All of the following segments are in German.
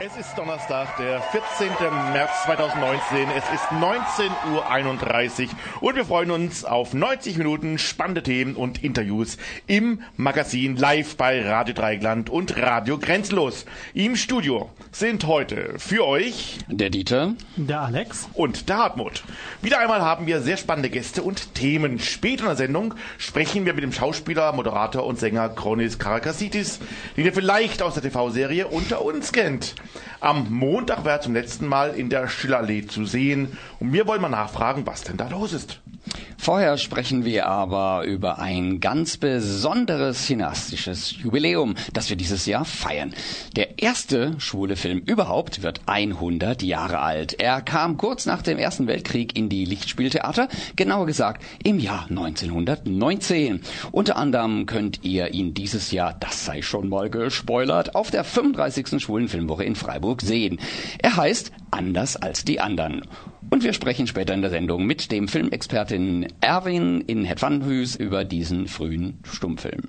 Es ist Donnerstag, der 14. März 2019. Es ist 19.31 Uhr und wir freuen uns auf 90 Minuten spannende Themen und Interviews im Magazin live bei Radio Dreigland und Radio Grenzlos. Im Studio sind heute für euch der Dieter, der Alex und der Hartmut. Wieder einmal haben wir sehr spannende Gäste und Themen. Später in der Sendung sprechen wir mit dem Schauspieler, Moderator und Sänger Kronis Karakasitis, den ihr vielleicht aus der TV-Serie Unter uns kennt. Am Montag war er zum letzten Mal in der Schillerallee zu sehen und wir wollen mal nachfragen, was denn da los ist. Vorher sprechen wir aber über ein ganz besonderes cineastisches Jubiläum, das wir dieses Jahr feiern. Der erste schwule Film überhaupt wird 100 Jahre alt. Er kam kurz nach dem Ersten Weltkrieg in die Lichtspieltheater, genauer gesagt im Jahr 1919. Unter anderem könnt ihr ihn dieses Jahr, das sei schon mal gespoilert, auf der 35. Schwulen Filmwoche in Freiburg sehen. Er heißt Anders als die anderen. Und wir sprechen später in der Sendung mit dem Filmexpertin Erwin in Hetvanhüs über diesen frühen Stummfilm.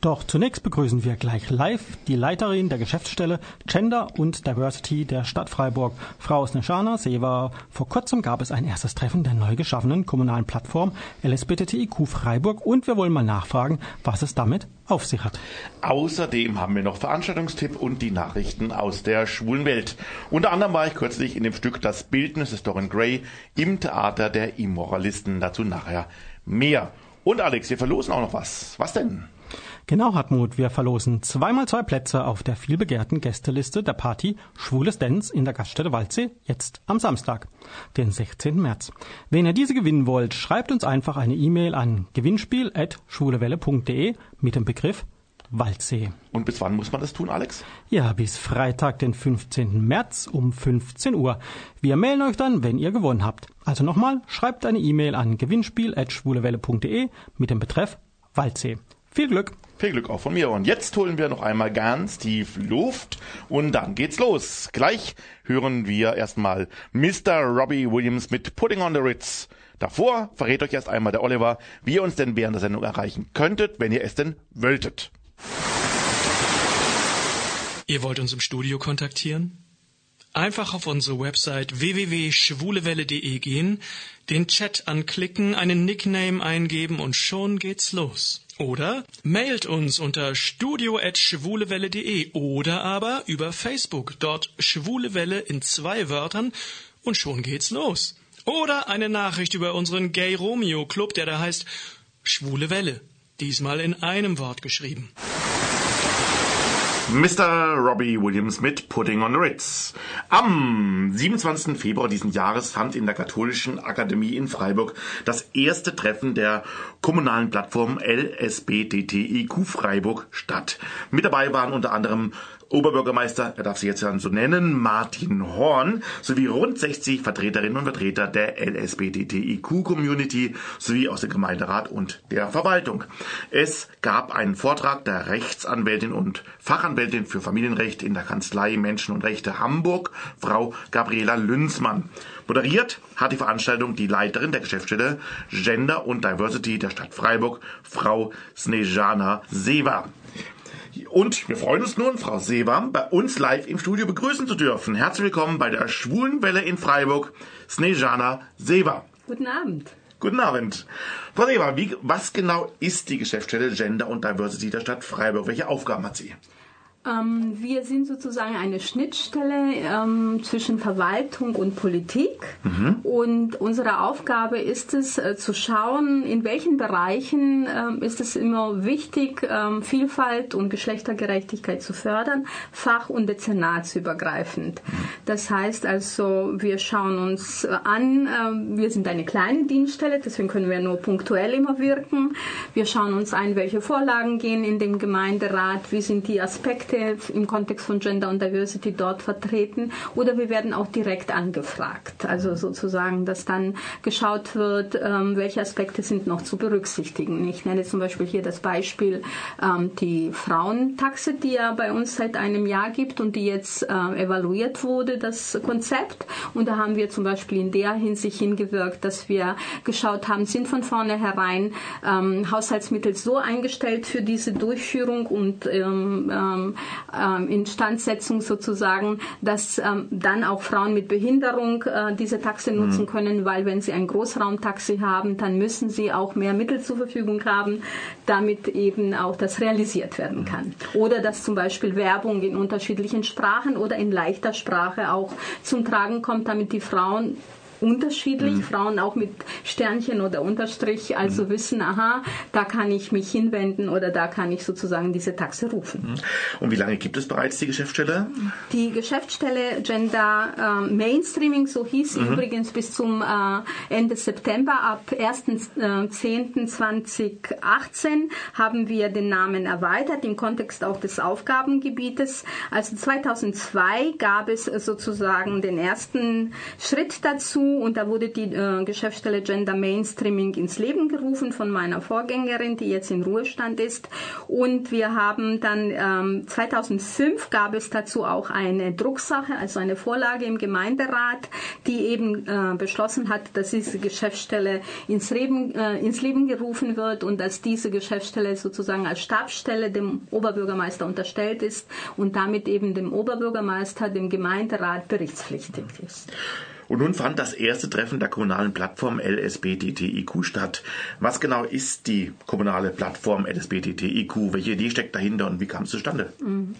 Doch zunächst begrüßen wir gleich live die Leiterin der Geschäftsstelle Gender und Diversity der Stadt Freiburg, Frau Snejana Seva. Vor kurzem gab es ein erstes Treffen der neu geschaffenen kommunalen Plattform LSBTIQ Freiburg und wir wollen mal nachfragen, was es damit auf sich hat. Außerdem haben wir noch Veranstaltungstipp und die Nachrichten aus der schwulen Welt. Unter anderem war ich kürzlich in dem Stück Das Bildnis des Dorian Gray im Theater der Immoralisten. Dazu nachher mehr. Und Alex, wir verlosen auch noch was. Was denn? Genau, Hartmut, wir verlosen zweimal zwei Plätze auf der vielbegehrten Gästeliste der Party Schwules Dance in der Gaststätte Waldsee, jetzt am Samstag, den 16. März. Wenn ihr diese gewinnen wollt, schreibt uns einfach eine E-Mail an gewinnspiel.schwulewelle.de mit dem Begriff Waldsee. Und bis wann muss man das tun, Alex? Ja, bis Freitag, den 15. März um 15 Uhr. Wir mailen euch dann, wenn ihr gewonnen habt. Also nochmal, schreibt eine E-Mail an gewinnspiel.schwulewelle.de mit dem Betreff Waldsee. Viel Glück! Viel Glück auch von mir. Und jetzt holen wir noch einmal ganz tief Luft und dann geht's los. Gleich hören wir erstmal Mr. Robbie Williams mit Putting on the Ritz. Davor verrät euch erst einmal der Oliver, wie ihr uns denn während der Sendung erreichen könntet, wenn ihr es denn wolltet. Ihr wollt uns im Studio kontaktieren? Einfach auf unsere Website www.schwulewelle.de gehen, den Chat anklicken, einen Nickname eingeben und schon geht's los. Oder mailt uns unter studio.schwulewelle.de oder aber über Facebook, dort Schwulewelle in zwei Wörtern und schon geht's los. Oder eine Nachricht über unseren Gay Romeo Club, der da heißt Schwule Welle. Diesmal in einem Wort geschrieben. Mr. Robbie Williams mit Putting on the Ritz. Am 27. Februar diesen Jahres fand in der Katholischen Akademie in Freiburg das erste Treffen der kommunalen Plattform LSBTTIQ Freiburg statt. Mit dabei waren unter anderem Oberbürgermeister, er darf sich jetzt so nennen, Martin Horn, sowie rund 60 Vertreterinnen und Vertreter der LSBTTIQ-Community sowie aus dem Gemeinderat und der Verwaltung. Es gab einen Vortrag der Rechtsanwältin und Fachanwältin für Familienrecht in der Kanzlei Menschen und Rechte Hamburg, Frau Gabriela Lünzmann. Moderiert hat die Veranstaltung die Leiterin der Geschäftsstelle Gender und Diversity der Stadt Freiburg, Frau Snejana Seva. Und wir freuen uns nun, Frau Sebam, bei uns live im Studio begrüßen zu dürfen. Herzlich willkommen bei der Schwulenwelle in Freiburg, Snejana Seva. Guten Abend. Guten Abend. Frau Seva, wie, was genau ist die Geschäftsstelle Gender und Diversity der Stadt Freiburg? Welche Aufgaben hat sie? Ähm, wir sind sozusagen eine Schnittstelle ähm, zwischen Verwaltung und Politik. Mhm. Und unsere Aufgabe ist es, äh, zu schauen, in welchen Bereichen ähm, ist es immer wichtig, ähm, Vielfalt und Geschlechtergerechtigkeit zu fördern, fach- und dezernatsübergreifend. Mhm. Das heißt also, wir schauen uns äh, an, äh, wir sind eine kleine Dienststelle, deswegen können wir nur punktuell immer wirken. Wir schauen uns an, welche Vorlagen gehen in dem Gemeinderat, wie sind die Aspekte, Aspekte im Kontext von Gender und Diversity dort vertreten oder wir werden auch direkt angefragt. Also sozusagen, dass dann geschaut wird, ähm, welche Aspekte sind noch zu berücksichtigen. Ich nenne zum Beispiel hier das Beispiel ähm, die Frauentaxe, die ja bei uns seit einem Jahr gibt und die jetzt äh, evaluiert wurde, das Konzept. Und da haben wir zum Beispiel in der Hinsicht hingewirkt, dass wir geschaut haben, sind von vornherein ähm, Haushaltsmittel so eingestellt für diese Durchführung und ähm, ähm, ähm, Instandsetzung sozusagen, dass ähm, dann auch Frauen mit Behinderung äh, diese Taxi nutzen mhm. können, weil wenn sie ein Großraumtaxi haben, dann müssen sie auch mehr Mittel zur Verfügung haben, damit eben auch das realisiert werden kann. Oder dass zum Beispiel Werbung in unterschiedlichen Sprachen oder in leichter Sprache auch zum Tragen kommt, damit die Frauen unterschiedlich. Mhm. Frauen auch mit Sternchen oder Unterstrich, also mhm. wissen, aha, da kann ich mich hinwenden oder da kann ich sozusagen diese Taxe rufen. Mhm. Und wie lange gibt es bereits die Geschäftsstelle? Die Geschäftsstelle Gender äh, Mainstreaming, so hieß sie mhm. übrigens bis zum äh, Ende September. Ab 1.10.2018 äh, haben wir den Namen erweitert im Kontext auch des Aufgabengebietes. Also 2002 gab es sozusagen den ersten Schritt dazu und da wurde die äh, Geschäftsstelle Gender Mainstreaming ins Leben gerufen von meiner Vorgängerin, die jetzt in Ruhestand ist. Und wir haben dann ähm, 2005 gab es dazu auch eine Drucksache, also eine Vorlage im Gemeinderat, die eben äh, beschlossen hat, dass diese Geschäftsstelle ins Leben, äh, ins Leben gerufen wird und dass diese Geschäftsstelle sozusagen als Stabsstelle dem Oberbürgermeister unterstellt ist und damit eben dem Oberbürgermeister, dem Gemeinderat berichtspflichtig ist. Und nun fand das erste Treffen der kommunalen Plattform LSBTTIQ statt. Was genau ist die kommunale Plattform LSBTTIQ? Welche Idee steckt dahinter und wie kam es zustande? Mhm.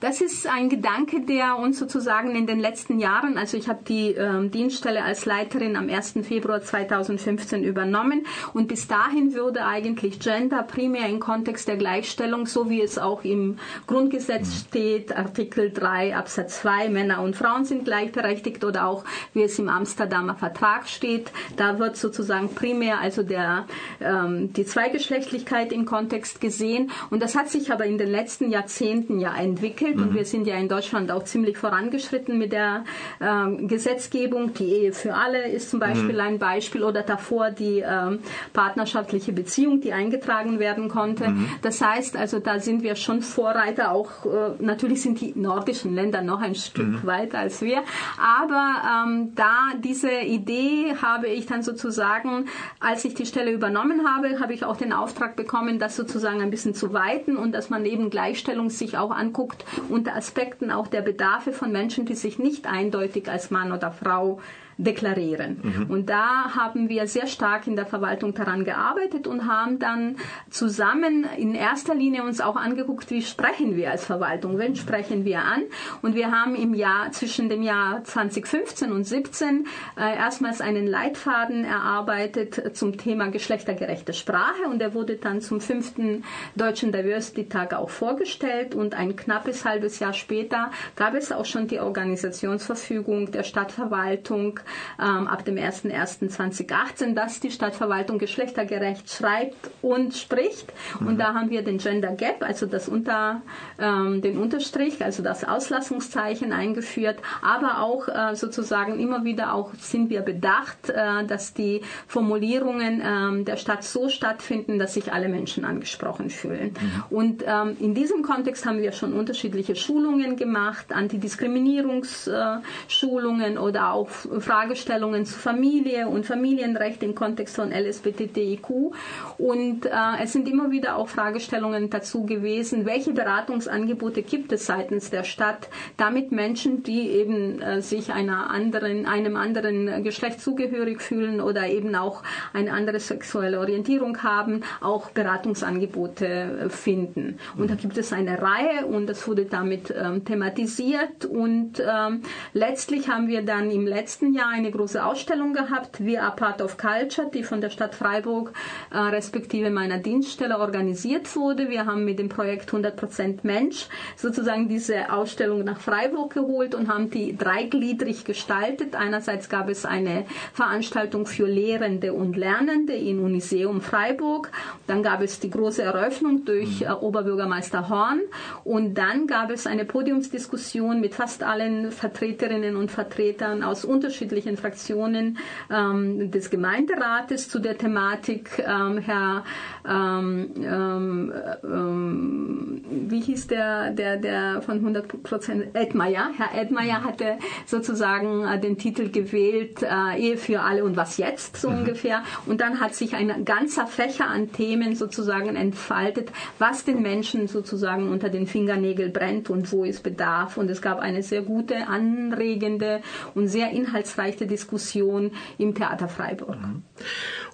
Das ist ein Gedanke, der uns sozusagen in den letzten Jahren, also ich habe die ähm, Dienststelle als Leiterin am 1. Februar 2015 übernommen und bis dahin würde eigentlich Gender primär im Kontext der Gleichstellung, so wie es auch im Grundgesetz mhm. steht, Artikel 3 Absatz 2, Männer und Frauen sind gleichberechtigt oder auch wie es es im Amsterdamer Vertrag steht. Da wird sozusagen primär also der, ähm, die Zweigeschlechtlichkeit im Kontext gesehen. Und das hat sich aber in den letzten Jahrzehnten ja entwickelt. Mhm. Und wir sind ja in Deutschland auch ziemlich vorangeschritten mit der ähm, Gesetzgebung. Die Ehe für alle ist zum Beispiel mhm. ein Beispiel oder davor die ähm, partnerschaftliche Beziehung, die eingetragen werden konnte. Mhm. Das heißt also, da sind wir schon Vorreiter. Auch äh, natürlich sind die nordischen Länder noch ein Stück mhm. weiter als wir. Aber ähm, da diese Idee habe ich dann sozusagen, als ich die Stelle übernommen habe, habe ich auch den Auftrag bekommen, das sozusagen ein bisschen zu weiten und dass man eben Gleichstellung sich auch anguckt unter Aspekten auch der Bedarfe von Menschen, die sich nicht eindeutig als Mann oder Frau deklarieren. Mhm. Und da haben wir sehr stark in der Verwaltung daran gearbeitet und haben dann zusammen in erster Linie uns auch angeguckt, wie sprechen wir als Verwaltung, wen sprechen wir an. Und wir haben im Jahr zwischen dem Jahr 2015 und 17 äh, erstmals einen Leitfaden erarbeitet zum Thema geschlechtergerechte Sprache und der wurde dann zum fünften Deutschen Diversity Tag auch vorgestellt und ein knappes halbes Jahr später gab es auch schon die Organisationsverfügung der Stadtverwaltung ähm, ab dem 01.01.2018, dass die Stadtverwaltung geschlechtergerecht schreibt und spricht. Mhm. Und da haben wir den Gender Gap, also das unter, ähm, den Unterstrich, also das Auslassungszeichen eingeführt, aber auch äh, sozusagen immer wieder auch sind wir bedacht, äh, dass die Formulierungen ähm, der Stadt so stattfinden, dass sich alle Menschen angesprochen fühlen. Mhm. Und ähm, in diesem Kontext haben wir schon unterschiedliche Schulungen gemacht, Antidiskriminierungsschulungen äh, oder auch Fragestellungen zu Familie und Familienrecht im Kontext von LSBTTIQ. Und äh, es sind immer wieder auch Fragestellungen dazu gewesen, welche Beratungsangebote gibt es seitens der Stadt, damit Menschen, die eben äh, sich einer anderen, einem anderen Geschlecht zugehörig fühlen oder eben auch eine andere sexuelle Orientierung haben, auch Beratungsangebote äh, finden. Und da gibt es eine Reihe und das wurde damit ähm, thematisiert und ähm, letztlich haben wir dann im letzten Jahr Jahr eine große Ausstellung gehabt, We Are Part of Culture, die von der Stadt Freiburg äh, respektive meiner Dienststelle organisiert wurde. Wir haben mit dem Projekt 100% Mensch sozusagen diese Ausstellung nach Freiburg geholt und haben die dreigliedrig gestaltet. Einerseits gab es eine Veranstaltung für Lehrende und Lernende in Uniseum Freiburg. Dann gab es die große Eröffnung durch mhm. äh, Oberbürgermeister Horn und dann gab es eine Podiumsdiskussion mit fast allen Vertreterinnen und Vertretern aus unterschiedlichen unterschiedlichen Fraktionen ähm, des Gemeinderates zu der Thematik. Ähm, Herr, ähm, ähm, ähm wie hieß der, der, der von 100 Prozent, Edmeier. Herr Edmeier hatte sozusagen äh, den Titel gewählt, äh, Ehe für alle und was jetzt, so mhm. ungefähr. Und dann hat sich ein ganzer Fächer an Themen sozusagen entfaltet, was den Menschen sozusagen unter den Fingernägeln brennt und wo es bedarf. Und es gab eine sehr gute, anregende und sehr inhaltsreiche Diskussion im Theater Freiburg. Mhm.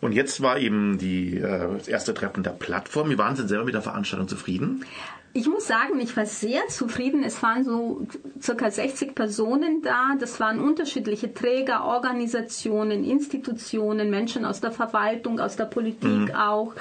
Und jetzt war eben die, äh, das erste Treffen der Plattform. Wie waren Sie selber mit der Veranstaltung zufrieden? Ich muss sagen, ich war sehr zufrieden. Es waren so circa 60 Personen da. Das waren unterschiedliche Träger, Organisationen, Institutionen, Menschen aus der Verwaltung, aus der Politik mhm. auch.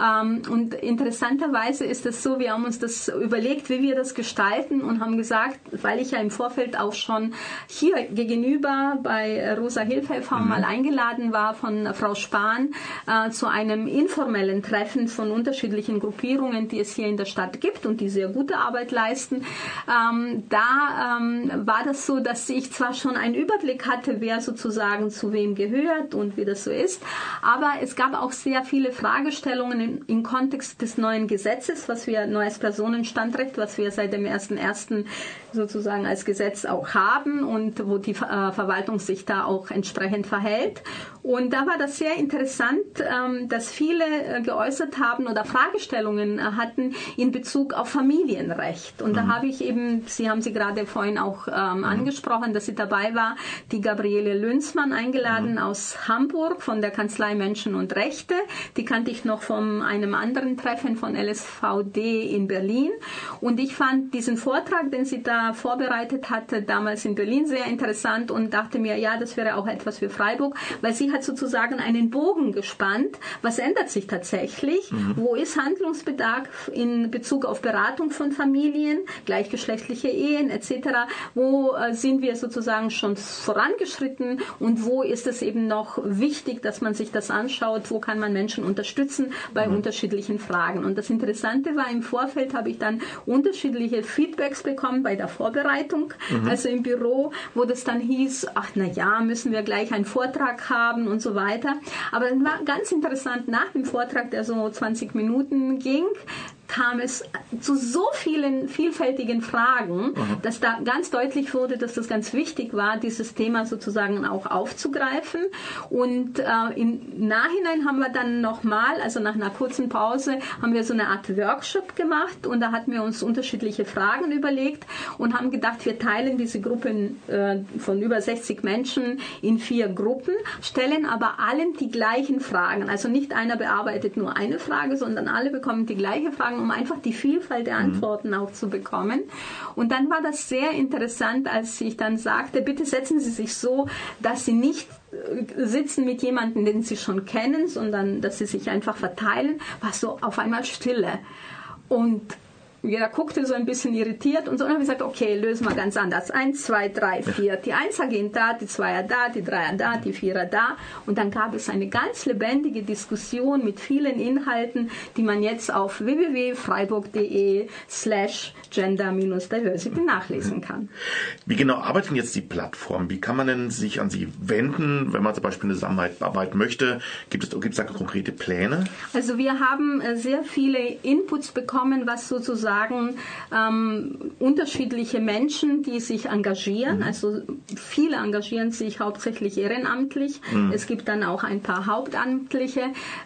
Ähm, und interessanterweise ist es so, wir haben uns das überlegt, wie wir das gestalten und haben gesagt, weil ich ja im Vorfeld auch schon hier gegenüber bei Rosa Hilfe mhm. mal eingeladen war von Frau Spahn äh, zu einem informellen Treffen von unterschiedlichen Gruppierungen, die es hier in der Stadt gibt und die sehr gute Arbeit leisten. Ähm, da ähm, war das so, dass ich zwar schon einen Überblick hatte, wer sozusagen zu wem gehört und wie das so ist, aber es gab auch sehr viele Fragestellungen im, im Kontext des neuen Gesetzes, was wir neues Personenstandrecht, was wir seit dem 1.1. sozusagen als Gesetz auch haben und wo die äh, Verwaltung sich da auch entsprechend verhält. Und da war das sehr interessant, ähm, dass viele äh, geäußert haben oder Fragestellungen äh, hatten in Bezug auf Familienrecht. Und mhm. da habe ich eben, Sie haben sie gerade vorhin auch ähm, mhm. angesprochen, dass sie dabei war, die Gabriele Lünzmann eingeladen mhm. aus Hamburg von der Kanzlei Menschen und Rechte. Die kannte ich noch von einem anderen Treffen von LSVD in Berlin. Und ich fand diesen Vortrag, den sie da vorbereitet hatte, damals in Berlin sehr interessant und dachte mir, ja, das wäre auch etwas für Freiburg, weil sie hat sozusagen einen Bogen gespannt. Was ändert sich tatsächlich? Mhm. Wo ist Handlungsbedarf in Bezug auf Beratung von Familien, gleichgeschlechtliche Ehen etc.? Wo äh, sind wir sozusagen schon vorangeschritten und wo ist es eben noch wichtig, dass man sich das anschaut? Wo kann man Menschen unterstützen bei mhm. unterschiedlichen Fragen? Und das Interessante war, im Vorfeld habe ich dann unterschiedliche Feedbacks bekommen bei der Vorbereitung, mhm. also im Büro, wo das dann hieß, ach na ja, müssen wir gleich einen Vortrag haben und so weiter. Aber dann war ganz interessant nach dem Vortrag, der so 20 Minuten ging, kam es zu so vielen vielfältigen Fragen, mhm. dass da ganz deutlich wurde, dass das ganz wichtig war, dieses Thema sozusagen auch aufzugreifen. Und äh, im Nachhinein haben wir dann nochmal, also nach einer kurzen Pause, haben wir so eine Art Workshop gemacht und da hatten wir uns unterschiedliche Fragen überlegt und haben gedacht, wir teilen diese Gruppen äh, von über 60 Menschen in vier Gruppen, stellen aber allen die gleichen Fragen. Also nicht einer bearbeitet nur eine Frage, sondern alle bekommen die gleiche Frage um einfach die Vielfalt der mhm. Antworten mhm. auch zu bekommen. Und dann war das sehr interessant, als ich dann sagte, bitte setzen Sie sich so, dass Sie nicht äh, sitzen mit jemandem, den Sie schon kennen, sondern dass Sie sich einfach verteilen, war so auf einmal Stille. Und jeder guckte so ein bisschen irritiert und so. Und dann habe ich gesagt, okay, lösen wir ganz anders. Eins, zwei, drei, vier. Die Einser gehen da, die Zweier da, die Dreier da, die Vierer da. Und dann gab es eine ganz lebendige Diskussion mit vielen Inhalten, die man jetzt auf www.freiburg.de slash gender-diversity nachlesen kann. Wie genau arbeitet jetzt die Plattform? Wie kann man denn sich an sie wenden, wenn man zum Beispiel eine Zusammenarbeit möchte? Gibt es, gibt es da konkrete Pläne? Also wir haben äh, sehr viele Inputs bekommen, was sozusagen sagen, ähm, unterschiedliche Menschen, die sich engagieren. Mhm. Also viele engagieren sich hauptsächlich ehrenamtlich. Mhm. Es gibt dann auch ein paar Hauptamtliche,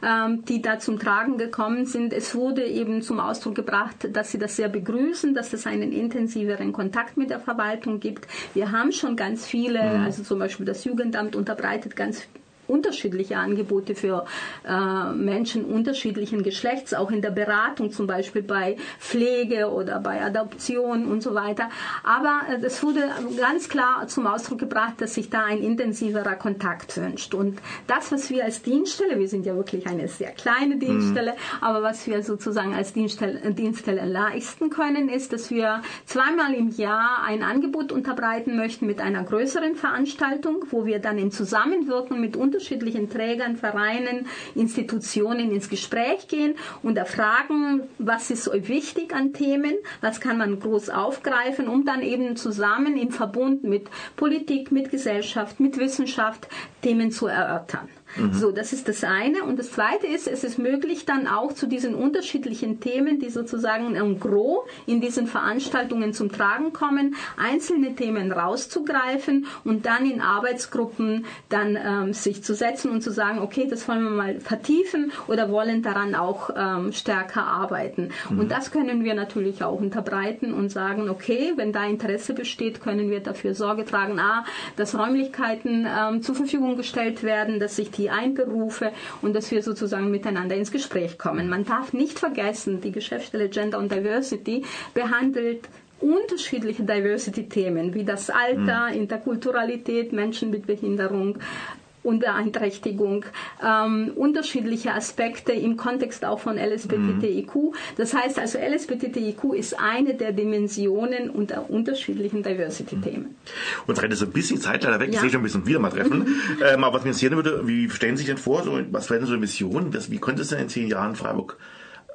ähm, die da zum Tragen gekommen sind. Es wurde eben zum Ausdruck gebracht, dass sie das sehr begrüßen, dass es einen intensiveren Kontakt mit der Verwaltung gibt. Wir haben schon ganz viele, mhm. also zum Beispiel das Jugendamt unterbreitet ganz unterschiedliche Angebote für äh, Menschen unterschiedlichen Geschlechts, auch in der Beratung, zum Beispiel bei Pflege oder bei Adoption und so weiter. Aber äh, es wurde ganz klar zum Ausdruck gebracht, dass sich da ein intensiverer Kontakt wünscht. Und das, was wir als Dienststelle, wir sind ja wirklich eine sehr kleine Dienststelle, mhm. aber was wir sozusagen als Dienststelle, Dienststelle leisten können, ist, dass wir zweimal im Jahr ein Angebot unterbreiten möchten mit einer größeren Veranstaltung, wo wir dann in Zusammenwirkung mit unterschiedlichen unterschiedlichen Trägern, Vereinen, Institutionen ins Gespräch gehen und erfragen, was ist euch wichtig an Themen, was kann man groß aufgreifen, um dann eben zusammen im Verbund mit Politik, mit Gesellschaft, mit Wissenschaft Themen zu erörtern. Mhm. So, das ist das eine. Und das zweite ist, es ist möglich dann auch zu diesen unterschiedlichen Themen, die sozusagen en gros in diesen Veranstaltungen zum Tragen kommen, einzelne Themen rauszugreifen und dann in Arbeitsgruppen dann ähm, sich zu setzen und zu sagen, okay, das wollen wir mal vertiefen oder wollen daran auch ähm, stärker arbeiten. Mhm. Und das können wir natürlich auch unterbreiten und sagen, okay, wenn da Interesse besteht, können wir dafür Sorge tragen, a, dass Räumlichkeiten ähm, zur Verfügung gestellt werden, dass sich die die einberufe und dass wir sozusagen miteinander ins Gespräch kommen. Man darf nicht vergessen, die Geschäftsstelle Gender und Diversity behandelt unterschiedliche Diversity-Themen wie das Alter, mhm. Interkulturalität, Menschen mit Behinderung, und Beeinträchtigung, ähm, unterschiedliche Aspekte im Kontext auch von LSBTTIQ. Mhm. Das heißt also, LSBTTIQ ist eine der Dimensionen unter unterschiedlichen Diversity-Themen. Mhm. Uns rennt so ein bisschen Zeit leider weg, ja. ich sehe schon, wir müssen wieder mal treffen. ähm, aber was mich interessieren würde, wie stellen Sie sich denn vor, so, was werden so eine Mission, wie könnte es denn in zehn Jahren Freiburg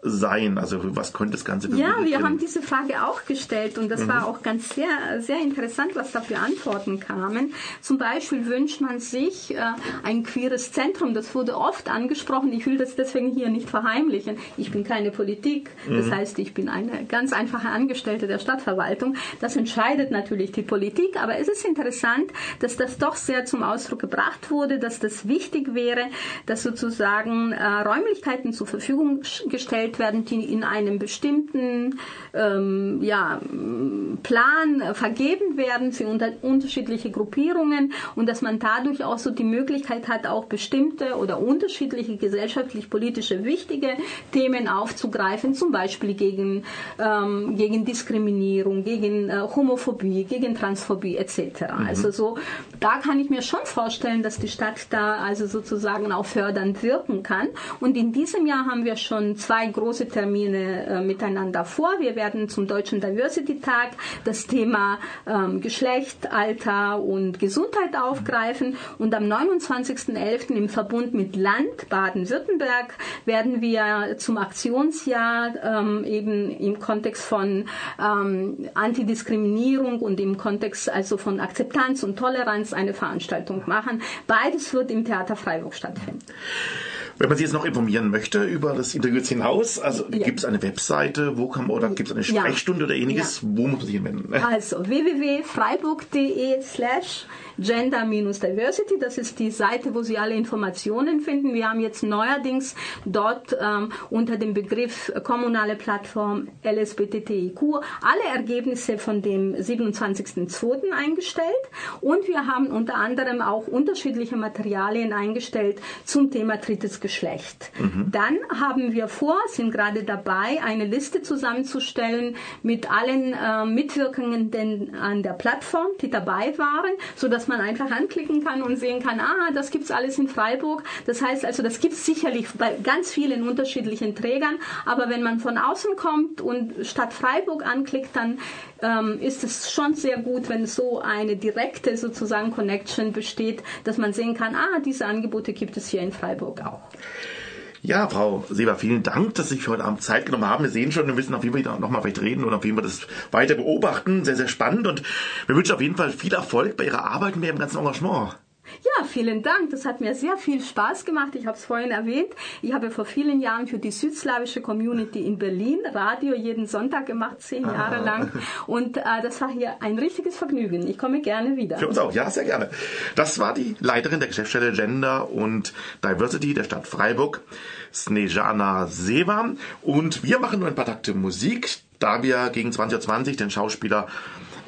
sein? Also was könnte das Ganze bewegen? Ja, wir haben diese Frage auch gestellt und das mhm. war auch ganz sehr, sehr interessant, was da für Antworten kamen. Zum Beispiel wünscht man sich äh, ein queeres Zentrum. Das wurde oft angesprochen. Ich will das deswegen hier nicht verheimlichen. Ich bin keine Politik. Das mhm. heißt, ich bin eine ganz einfache Angestellte der Stadtverwaltung. Das entscheidet natürlich die Politik. Aber es ist interessant, dass das doch sehr zum Ausdruck gebracht wurde, dass das wichtig wäre, dass sozusagen äh, Räumlichkeiten zur Verfügung gestellt werden, die in einem bestimmten ähm, ja, Plan vergeben werden für unter unterschiedliche Gruppierungen und dass man dadurch auch so die Möglichkeit hat, auch bestimmte oder unterschiedliche gesellschaftlich-politische wichtige Themen aufzugreifen, zum Beispiel gegen, ähm, gegen Diskriminierung, gegen äh, Homophobie, gegen Transphobie etc. Mhm. Also so, da kann ich mir schon vorstellen, dass die Stadt da also sozusagen auch fördernd wirken kann. Und in diesem Jahr haben wir schon zwei große Termine äh, miteinander vor. Wir werden zum Deutschen Diversity Tag das Thema ähm, Geschlecht, Alter und Gesundheit aufgreifen und am 29.11. im Verbund mit Land Baden-Württemberg werden wir zum Aktionsjahr ähm, eben im Kontext von ähm, Antidiskriminierung und im Kontext also von Akzeptanz und Toleranz eine Veranstaltung machen. Beides wird im Theater Freiburg stattfinden. Wenn man sich jetzt noch informieren möchte über das Interview hinaus, also ja. gibt es eine Webseite, wo kann man, oder gibt es eine Sprechstunde ja. oder ähnliches, ja. wo muss man sich hinwenden? Also www.freiburg.de slash Gender-Diversity. Das ist die Seite, wo Sie alle Informationen finden. Wir haben jetzt neuerdings dort ähm, unter dem Begriff kommunale Plattform LSBTTIQ alle Ergebnisse von dem 27.02. eingestellt und wir haben unter anderem auch unterschiedliche Materialien eingestellt zum Thema drittes Geschlecht. Mhm. Dann haben wir vor, sind gerade dabei, eine Liste zusammenzustellen mit allen äh, Mitwirkenden an der Plattform, die dabei waren, sodass man einfach anklicken kann und sehen kann, ah, das gibt's alles in Freiburg. Das heißt also, das gibt's sicherlich bei ganz vielen unterschiedlichen Trägern, aber wenn man von außen kommt und statt Freiburg anklickt, dann ähm, ist es schon sehr gut, wenn so eine direkte sozusagen Connection besteht, dass man sehen kann, ah, diese Angebote gibt es hier in Freiburg auch. Ja, Frau Seber, vielen Dank, dass Sie sich heute Abend Zeit genommen haben. Wir sehen schon, wir müssen auf jeden Fall nochmal vielleicht reden und auf jeden Fall das weiter beobachten. Sehr, sehr spannend und wir wünschen auf jeden Fall viel Erfolg bei Ihrer Arbeit und bei Ihrem ganzen Engagement. Ja, vielen Dank. Das hat mir sehr viel Spaß gemacht. Ich habe es vorhin erwähnt. Ich habe vor vielen Jahren für die südslawische Community in Berlin Radio jeden Sonntag gemacht, zehn ah. Jahre lang. Und äh, das war hier ein richtiges Vergnügen. Ich komme gerne wieder. Für uns auch, ja, sehr gerne. Das war die Leiterin der Geschäftsstelle Gender und Diversity der Stadt Freiburg, Snejana Seva. Und wir machen nur ein paar Takte Musik, da wir gegen 2020 den Schauspieler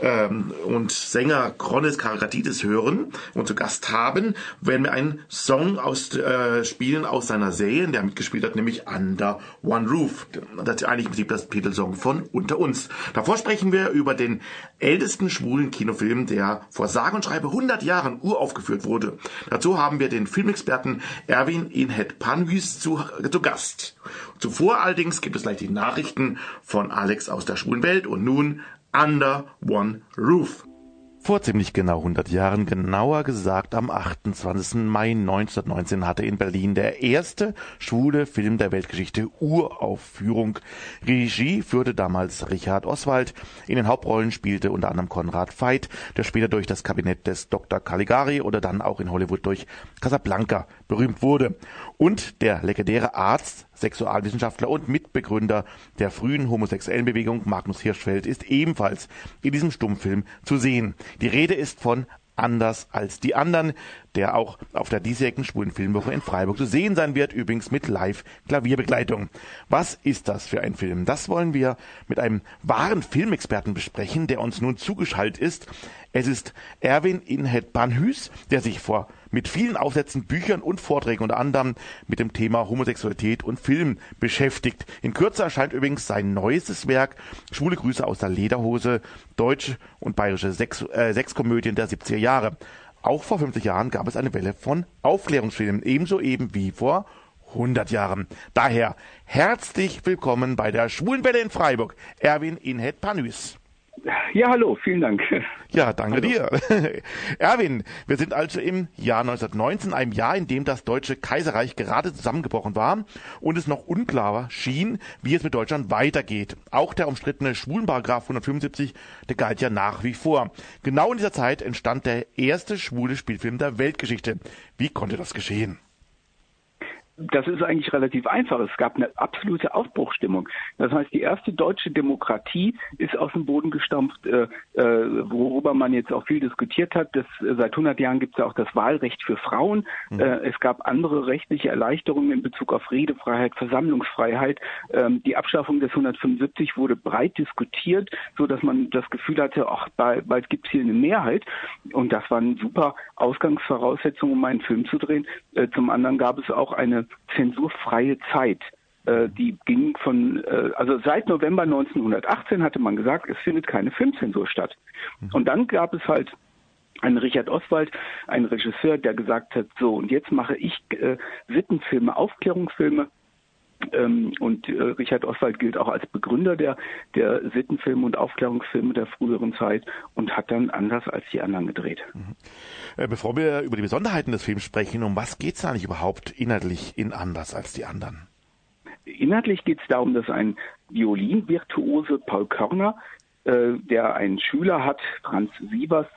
ähm, und Sänger Kronis Karakatitis hören und zu Gast haben, werden wir einen Song aus, äh, spielen aus seiner Serie, in der er mitgespielt hat, nämlich Under One Roof. Das ist eigentlich im Prinzip das Titelsong von Unter uns. Davor sprechen wir über den ältesten schwulen Kinofilm, der vor sage und schreibe 100 Jahren uraufgeführt wurde. Dazu haben wir den Filmexperten Erwin Inhet Panhüs zu, äh, zu Gast. Zuvor allerdings gibt es gleich die Nachrichten von Alex aus der schwulen Welt und nun Under One Roof. Vor ziemlich genau 100 Jahren, genauer gesagt am 28. Mai 1919, hatte in Berlin der erste schwule Film der Weltgeschichte Uraufführung. Regie führte damals Richard Oswald. In den Hauptrollen spielte unter anderem Konrad Veit, der später durch das Kabinett des Dr. Caligari oder dann auch in Hollywood durch Casablanca berühmt wurde. Und der legendäre Arzt, Sexualwissenschaftler und Mitbegründer der frühen homosexuellen Bewegung Magnus Hirschfeld ist ebenfalls in diesem Stummfilm zu sehen. Die Rede ist von Anders als die anderen, der auch auf der diesjährigen Schwulen Filmwoche in Freiburg zu sehen sein wird, übrigens mit Live-Klavierbegleitung. Was ist das für ein Film? Das wollen wir mit einem wahren Filmexperten besprechen, der uns nun zugeschaltet ist. Es ist Erwin Inhet Banhüs, der sich vor mit vielen Aufsätzen, Büchern und Vorträgen unter anderem mit dem Thema Homosexualität und Film beschäftigt. In Kürze erscheint übrigens sein neuestes Werk Schwule Grüße aus der Lederhose, deutsche und bayerische Sex, äh, Sexkomödien der 70er Jahre. Auch vor 50 Jahren gab es eine Welle von Aufklärungsfilmen, ebenso eben wie vor 100 Jahren. Daher herzlich willkommen bei der Schwulenwelle in Freiburg, Erwin Inhet Panüs. Ja, hallo, vielen Dank. Ja, danke hallo. dir. Erwin, wir sind also im Jahr 1919, einem Jahr, in dem das Deutsche Kaiserreich gerade zusammengebrochen war und es noch unklar schien, wie es mit Deutschland weitergeht. Auch der umstrittene Schwulenparagraf 175, der galt ja nach wie vor. Genau in dieser Zeit entstand der erste schwule Spielfilm der Weltgeschichte. Wie konnte das geschehen? Das ist eigentlich relativ einfach. Es gab eine absolute Aufbruchstimmung. Das heißt, die erste deutsche Demokratie ist aus dem Boden gestampft, äh, äh, worüber man jetzt auch viel diskutiert hat. Das, äh, seit 100 Jahren gibt es ja auch das Wahlrecht für Frauen. Mhm. Äh, es gab andere rechtliche Erleichterungen in Bezug auf Redefreiheit, Versammlungsfreiheit. Ähm, die Abschaffung des 175 wurde breit diskutiert, so dass man das Gefühl hatte, ach, bald, bald gibt es hier eine Mehrheit. Und das waren super Ausgangsvoraussetzungen, um einen Film zu drehen. Äh, zum anderen gab es auch eine zensurfreie Zeit. Äh, die ging von, äh, also seit November 1918 hatte man gesagt, es findet keine Filmzensur statt. Mhm. Und dann gab es halt einen Richard Oswald, einen Regisseur, der gesagt hat, so und jetzt mache ich äh, Sittenfilme, Aufklärungsfilme und äh, Richard Oswald gilt auch als Begründer der, der Sittenfilme und Aufklärungsfilme der früheren Zeit und hat dann anders als die anderen gedreht. Mhm. Äh, bevor wir über die Besonderheiten des Films sprechen, um was geht es eigentlich überhaupt inhaltlich in anders als die anderen? Inhaltlich geht es darum, dass ein Violinvirtuose Paul Körner, äh, der einen Schüler hat, Franz Sievers,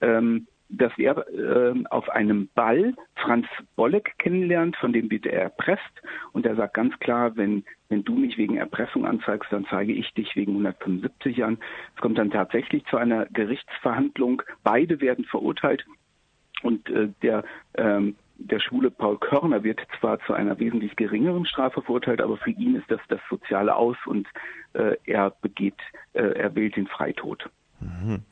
ähm, dass er äh, auf einem Ball Franz Bolleck kennenlernt, von dem wird er erpresst und er sagt ganz klar, wenn, wenn du mich wegen Erpressung anzeigst, dann zeige ich dich wegen 175 an. Es kommt dann tatsächlich zu einer Gerichtsverhandlung. Beide werden verurteilt und äh, der ähm, der schwule Paul Körner wird zwar zu einer wesentlich geringeren Strafe verurteilt, aber für ihn ist das das soziale Aus und äh, er begeht, äh, er wählt den Freitod. Mhm.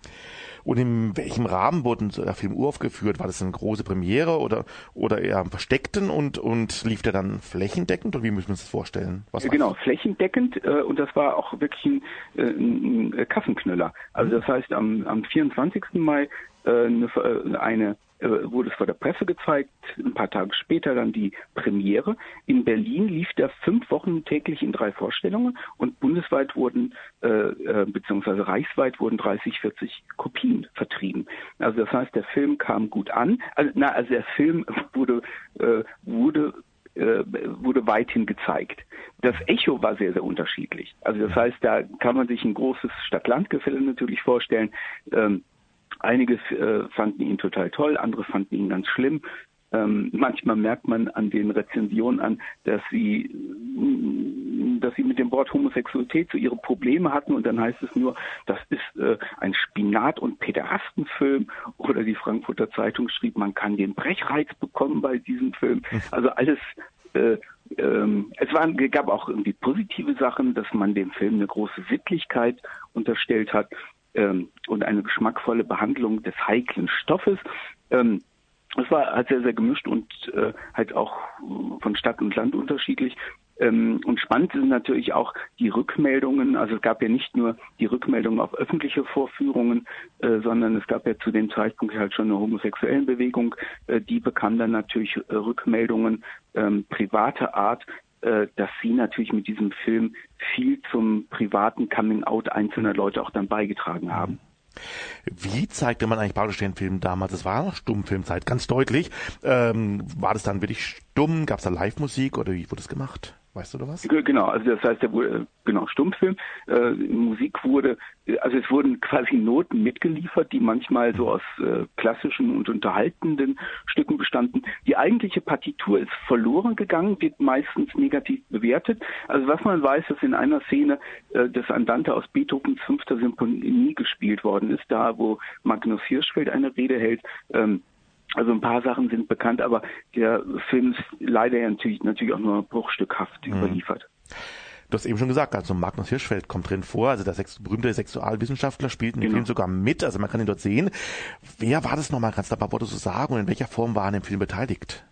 Und in welchem Rahmen wurde der Film uraufgeführt? War das eine große Premiere oder, oder eher am Versteckten und, und lief der dann flächendeckend? Oder wie müssen wir uns das vorstellen? Was genau, flächendeckend äh, und das war auch wirklich ein, äh, ein Kassenknüller. Also mhm. das heißt, am, am 24. Mai äh, eine, äh, eine äh, wurde es vor der Presse gezeigt, ein paar Tage später dann die Premiere. In Berlin lief der fünf Wochen täglich in drei Vorstellungen und bundesweit wurden, äh, äh, beziehungsweise reichsweit wurden 30, 40 Kopien vertrieben. Also das heißt, der Film kam gut an. Also, na, also der Film wurde, äh, wurde äh, wurde weithin gezeigt. Das Echo war sehr, sehr unterschiedlich. Also das heißt, da kann man sich ein großes Stadt-Land-Gefälle natürlich vorstellen. Ähm, Einige äh, fanden ihn total toll, andere fanden ihn ganz schlimm. Ähm, manchmal merkt man an den Rezensionen an, dass sie, dass sie mit dem Wort Homosexualität so ihre Probleme hatten und dann heißt es nur, das ist äh, ein Spinat- und Päderastenfilm oder die Frankfurter Zeitung schrieb, man kann den Brechreiz bekommen bei diesem Film. Also alles äh, ähm, es waren, gab auch irgendwie positive Sachen, dass man dem Film eine große Sittlichkeit unterstellt hat ähm, und eine geschmackvolle Behandlung des heiklen Stoffes. Ähm, es war halt sehr, sehr gemischt und äh, halt auch von Stadt und Land unterschiedlich. Ähm, und spannend sind natürlich auch die Rückmeldungen. Also es gab ja nicht nur die Rückmeldungen auf öffentliche Vorführungen, äh, sondern es gab ja zu dem Zeitpunkt halt schon eine homosexuellen Bewegung. Äh, die bekam dann natürlich äh, Rückmeldungen ähm, privater Art, äh, dass sie natürlich mit diesem Film viel zum privaten Coming-out einzelner Leute auch dann beigetragen haben. Wie zeigte man eigentlich praktisch den Film damals? Es war noch Stummfilmzeit, ganz deutlich. Ähm, war das dann wirklich stumm? Gab es da Live-Musik oder wie wurde es gemacht? Weißt du da was? Genau, also das heißt, der wurde, genau, Stummfilm. Äh, Musik wurde, also es wurden quasi Noten mitgeliefert, die manchmal so aus äh, klassischen und unterhaltenden Stücken bestanden. Die eigentliche Partitur ist verloren gegangen, wird meistens negativ bewertet. Also was man weiß, dass in einer Szene äh, das Andante aus Beethovens fünfter Symphonie gespielt worden ist, da wo Magnus Hirschfeld eine Rede hält. Ähm, also ein paar Sachen sind bekannt, aber der Film ist leider ja natürlich, natürlich auch nur bruchstückhaft mhm. überliefert. Du hast eben schon gesagt, also Magnus Hirschfeld kommt drin vor, also der Sex berühmte Sexualwissenschaftler spielt in dem genau. Film sogar mit, also man kann ihn dort sehen. Wer war das nochmal? Kannst du ein paar Worte so sagen und in welcher Form war er im Film beteiligt?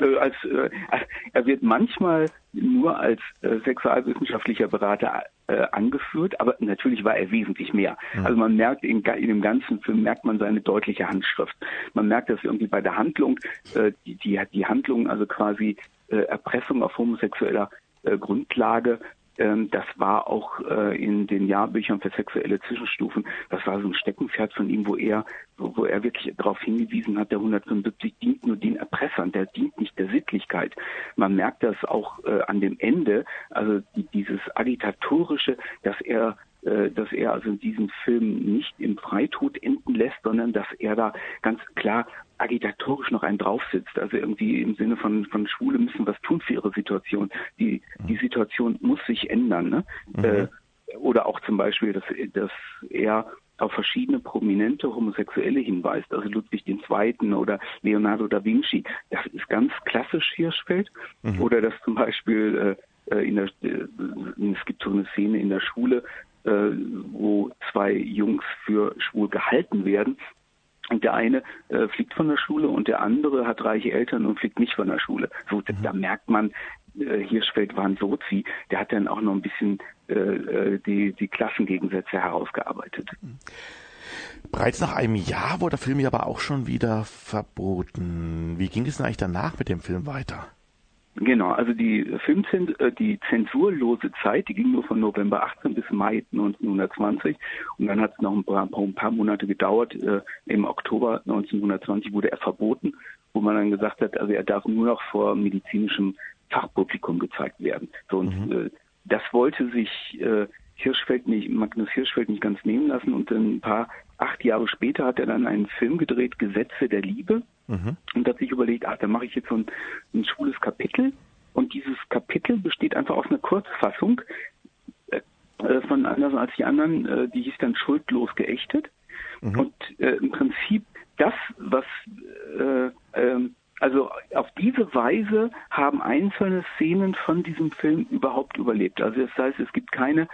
Äh, als, äh, er wird manchmal nur als äh, sexualwissenschaftlicher Berater äh, angeführt, aber natürlich war er wesentlich mehr. Mhm. Also man merkt in, in, dem ganzen Film merkt man seine deutliche Handschrift. Man merkt das irgendwie bei der Handlung, äh, die, die, die Handlung, also quasi äh, Erpressung auf homosexueller Grundlage das war auch äh, in den Jahrbüchern für sexuelle Zwischenstufen, das war so ein Steckenpferd von ihm, wo er, wo, er wirklich darauf hingewiesen hat, der 175 dient nur den Erpressern, der dient nicht der Sittlichkeit. Man merkt das auch äh, an dem Ende, also dieses agitatorische, dass er dass er also in diesem Film nicht im Freitod enden lässt, sondern dass er da ganz klar agitatorisch noch einen draufsitzt. Also irgendwie im Sinne von, von Schwule müssen was tun für ihre Situation. Die, die Situation muss sich ändern. Ne? Mhm. Äh, oder auch zum Beispiel, dass, dass er auf verschiedene prominente Homosexuelle hinweist, also Ludwig II. oder Leonardo da Vinci. Das ist ganz klassisch Hirschfeld. Mhm. Oder dass zum Beispiel äh, äh in der, äh, es gibt so eine Szene in der Schule, äh, wo zwei Jungs für schwul gehalten werden. Und der eine äh, fliegt von der Schule und der andere hat reiche Eltern und fliegt nicht von der Schule. So, mhm. da merkt man, äh, Hirschfeld war ein Sozi, der hat dann auch noch ein bisschen äh, äh die, die Klassengegensätze herausgearbeitet. Bereits nach einem Jahr wurde der Film ja aber auch schon wieder verboten. Wie ging es denn eigentlich danach mit dem Film weiter? Genau, also die Filmzens äh, die zensurlose Zeit, die ging nur von November 18 bis Mai 1920 und dann hat es noch ein paar, ein paar, Monate gedauert. Äh, Im Oktober 1920 wurde er verboten, wo man dann gesagt hat, also er darf nur noch vor medizinischem Fachpublikum gezeigt werden. So und mhm. äh, das wollte sich äh, Hirschfeld nicht, Magnus Hirschfeld nicht ganz nehmen lassen und ein paar acht Jahre später hat er dann einen Film gedreht, Gesetze der Liebe Mhm. Und hat sich überlegt, ach, da mache ich jetzt so ein, ein schwules Kapitel. Und dieses Kapitel besteht einfach aus einer Kurzfassung äh, äh, von anders als die anderen, äh, die hieß dann schuldlos geächtet. Mhm. Und äh, im Prinzip das, was äh, ähm, also auf diese Weise haben einzelne Szenen von diesem Film überhaupt überlebt. Also das heißt, es gibt keine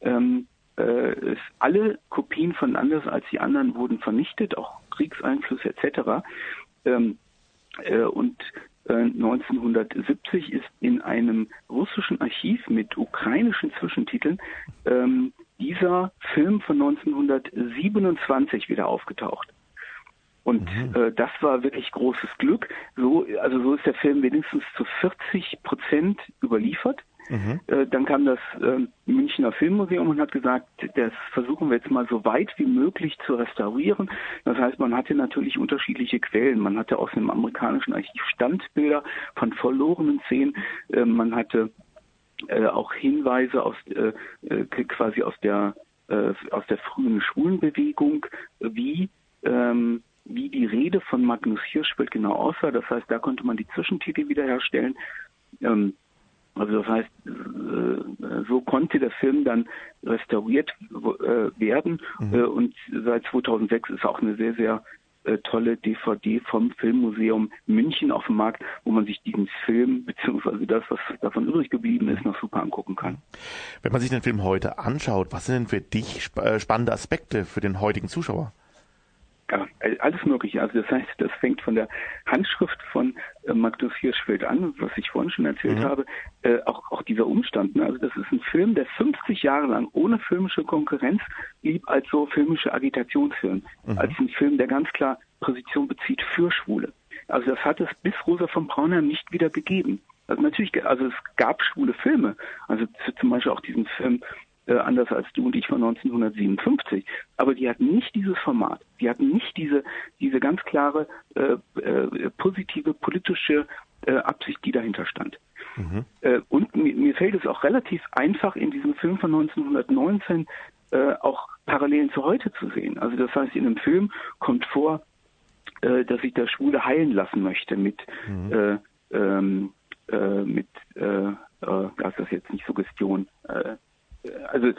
ähm, äh, alle Kopien von Anders als die anderen wurden vernichtet, auch Kriegseinflüsse etc. Ähm, äh, und äh, 1970 ist in einem russischen Archiv mit ukrainischen Zwischentiteln ähm, dieser Film von 1927 wieder aufgetaucht. Und mhm. äh, das war wirklich großes Glück. So, also so ist der Film wenigstens zu 40 Prozent überliefert. Mhm. Äh, dann kam das äh, Münchner Filmmuseum und hat gesagt, das versuchen wir jetzt mal so weit wie möglich zu restaurieren. Das heißt, man hatte natürlich unterschiedliche Quellen. Man hatte aus dem amerikanischen Archiv Standbilder von verlorenen Szenen. Äh, man hatte äh, auch Hinweise aus äh, äh, quasi aus der aus der frühen Schwulenbewegung, wie ähm, wie die Rede von Magnus Hirschfeld genau aussah. Das heißt, da konnte man die Zwischentitel wiederherstellen. Ähm, also das heißt, äh, so konnte der Film dann restauriert äh, werden mhm. Äh, und seit 2006 ist auch eine sehr, sehr tolle DVD vom Filmmuseum München auf dem Markt, wo man sich diesen Film beziehungsweise das, was davon übrig geblieben ist, noch super angucken kann. Wenn man sich den Film heute anschaut, was sind denn für dich spannende Aspekte für den heutigen Zuschauer? Ja, alles Mögliche. Also das heißt, das fängt von der Handschrift von äh, Magnus Hirschfeld an, was ich vorhin schon erzählt mhm. habe. Äh, auch, auch dieser Umstand. Ne? Also das ist ein Film, der 50 Jahre lang ohne filmische Konkurrenz blieb als so filmische Agitationsfilm. Mhm. Als ein Film, der ganz klar Position bezieht für Schwule. Also das hat es bis Rosa von Braunheim nicht wieder gegeben. Also natürlich, also es gab schwule Filme. Also zum Beispiel auch diesen Film äh, anders als du und ich von 1957. Aber die hatten nicht dieses Format. Die hatten nicht diese, diese ganz klare äh, äh, positive politische äh, Absicht, die dahinter stand. Mhm. Äh, und mir, mir, fällt es auch relativ einfach, in diesem Film von 1919 äh, auch Parallelen zu heute zu sehen. Also das heißt, in dem Film kommt vor, dass sich der Schwule heilen lassen möchte mit mhm. äh, ähm, äh, mit äh, äh, das ist jetzt nicht Suggestion. Äh, also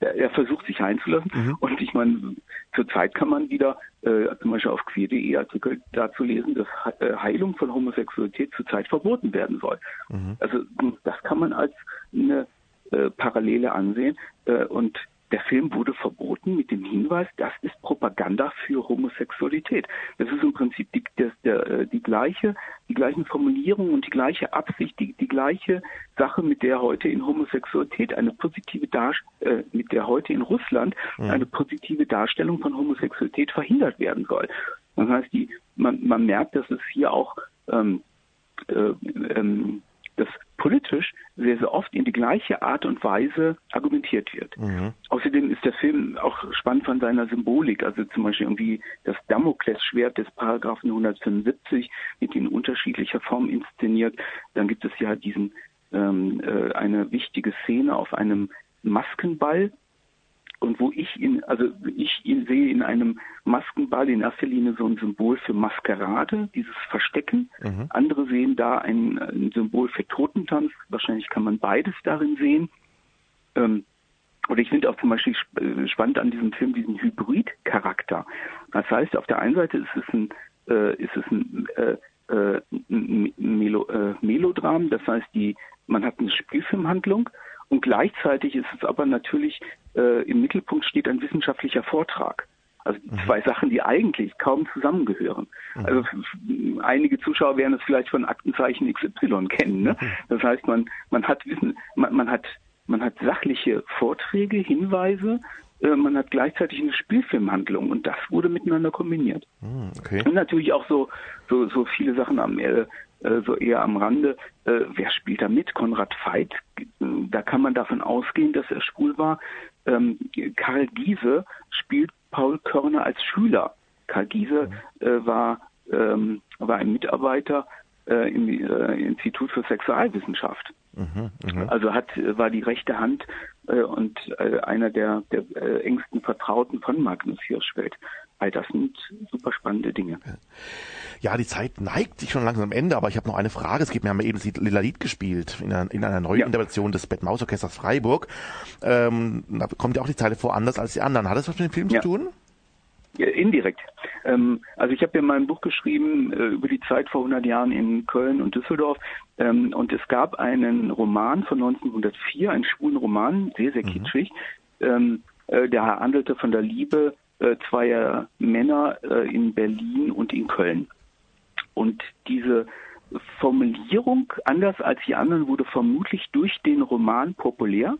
er, er versucht sich einzulassen mhm. und ich meine, zurzeit kann man wieder äh, zum Beispiel auf queer.de Artikel dazu lesen, dass äh, Heilung von Homosexualität zurzeit verboten werden soll. Mhm. Also das kann man als eine äh, Parallele ansehen äh, und der Film wurde verboten mit dem Hinweis, das ist Propaganda für Homosexualität. Das ist im Prinzip die, das, der, äh, die gleiche, die gleichen Formulierungen und die gleiche Absicht, die, die gleiche Sache, mit der heute in Homosexualität eine positive Darstellung, äh, mit der heute in Russland mhm. eine positive Darstellung von Homosexualität verhindert werden soll. Das heißt, die, man, man merkt, dass es hier auch ähm, äh, ähm, dass politisch sehr, sehr oft in die gleiche Art und Weise argumentiert wird. Mhm. Außerdem ist der Film auch spannend von seiner Symbolik, also zum Beispiel irgendwie das Damoklesschwert des Paragraphen 175 wird in unterschiedlicher Form inszeniert. Dann gibt es ja diesen ähm, äh, eine wichtige Szene auf einem Maskenball, und wo ich ihn, also ich ihn sehe in einem Maskenball in erster Linie so ein Symbol für Maskerade, dieses Verstecken. Mhm. Andere sehen da ein, ein, Symbol für Totentanz. Wahrscheinlich kann man beides darin sehen. Ähm, oder ich finde auch zum Beispiel äh, spannend an diesem Film diesen Hybrid-Charakter. Das heißt, auf der einen Seite ist es ein, äh, ist es ein, äh, äh Melo, äh, Melodram, das heißt, die, man hat eine Spielfilmhandlung und gleichzeitig ist es aber natürlich äh, im Mittelpunkt steht ein wissenschaftlicher Vortrag. Also mhm. zwei Sachen, die eigentlich kaum zusammengehören. Mhm. Also einige Zuschauer werden es vielleicht von Aktenzeichen XY kennen. Ne? Mhm. Das heißt, man man hat Wissen, man, man hat man hat sachliche Vorträge, Hinweise, äh, man hat gleichzeitig eine Spielfilmhandlung und das wurde miteinander kombiniert. Mhm, okay. Und natürlich auch so so so viele Sachen am äh, äh, so eher am Rande. Äh, wer spielt da mit? Konrad Veit. Da kann man davon ausgehen, dass er schwul war. Ähm, Karl Giese spielt Paul Körner als Schüler. Karl Giese mhm. äh, war, ähm, war ein Mitarbeiter äh, im äh, Institut für Sexualwissenschaft. Mhm, mh. Also hat war die rechte Hand äh, und äh, einer der, der äh, engsten Vertrauten von Magnus Hirschfeld. All das sind super spannende Dinge. Ja, die Zeit neigt sich schon langsam am Ende, aber ich habe noch eine Frage. Es gibt mir haben eben Lila Lied gespielt in einer, in einer neuen ja. Interpretation des Bett Maus Orchesters Freiburg. Ähm, da kommt ja auch die Zeile vor anders als die anderen. Hat das was mit dem Film ja. zu tun? Ja, indirekt. Ähm, also ich habe ja mein Buch geschrieben äh, über die Zeit vor 100 Jahren in Köln und Düsseldorf ähm, und es gab einen Roman von 1904, einen schwulen Roman, sehr, sehr mhm. kitschig, ähm, äh, der handelte von der Liebe äh, zweier Männer äh, in Berlin und in Köln. Und diese Formulierung, anders als die anderen, wurde vermutlich durch den Roman populär.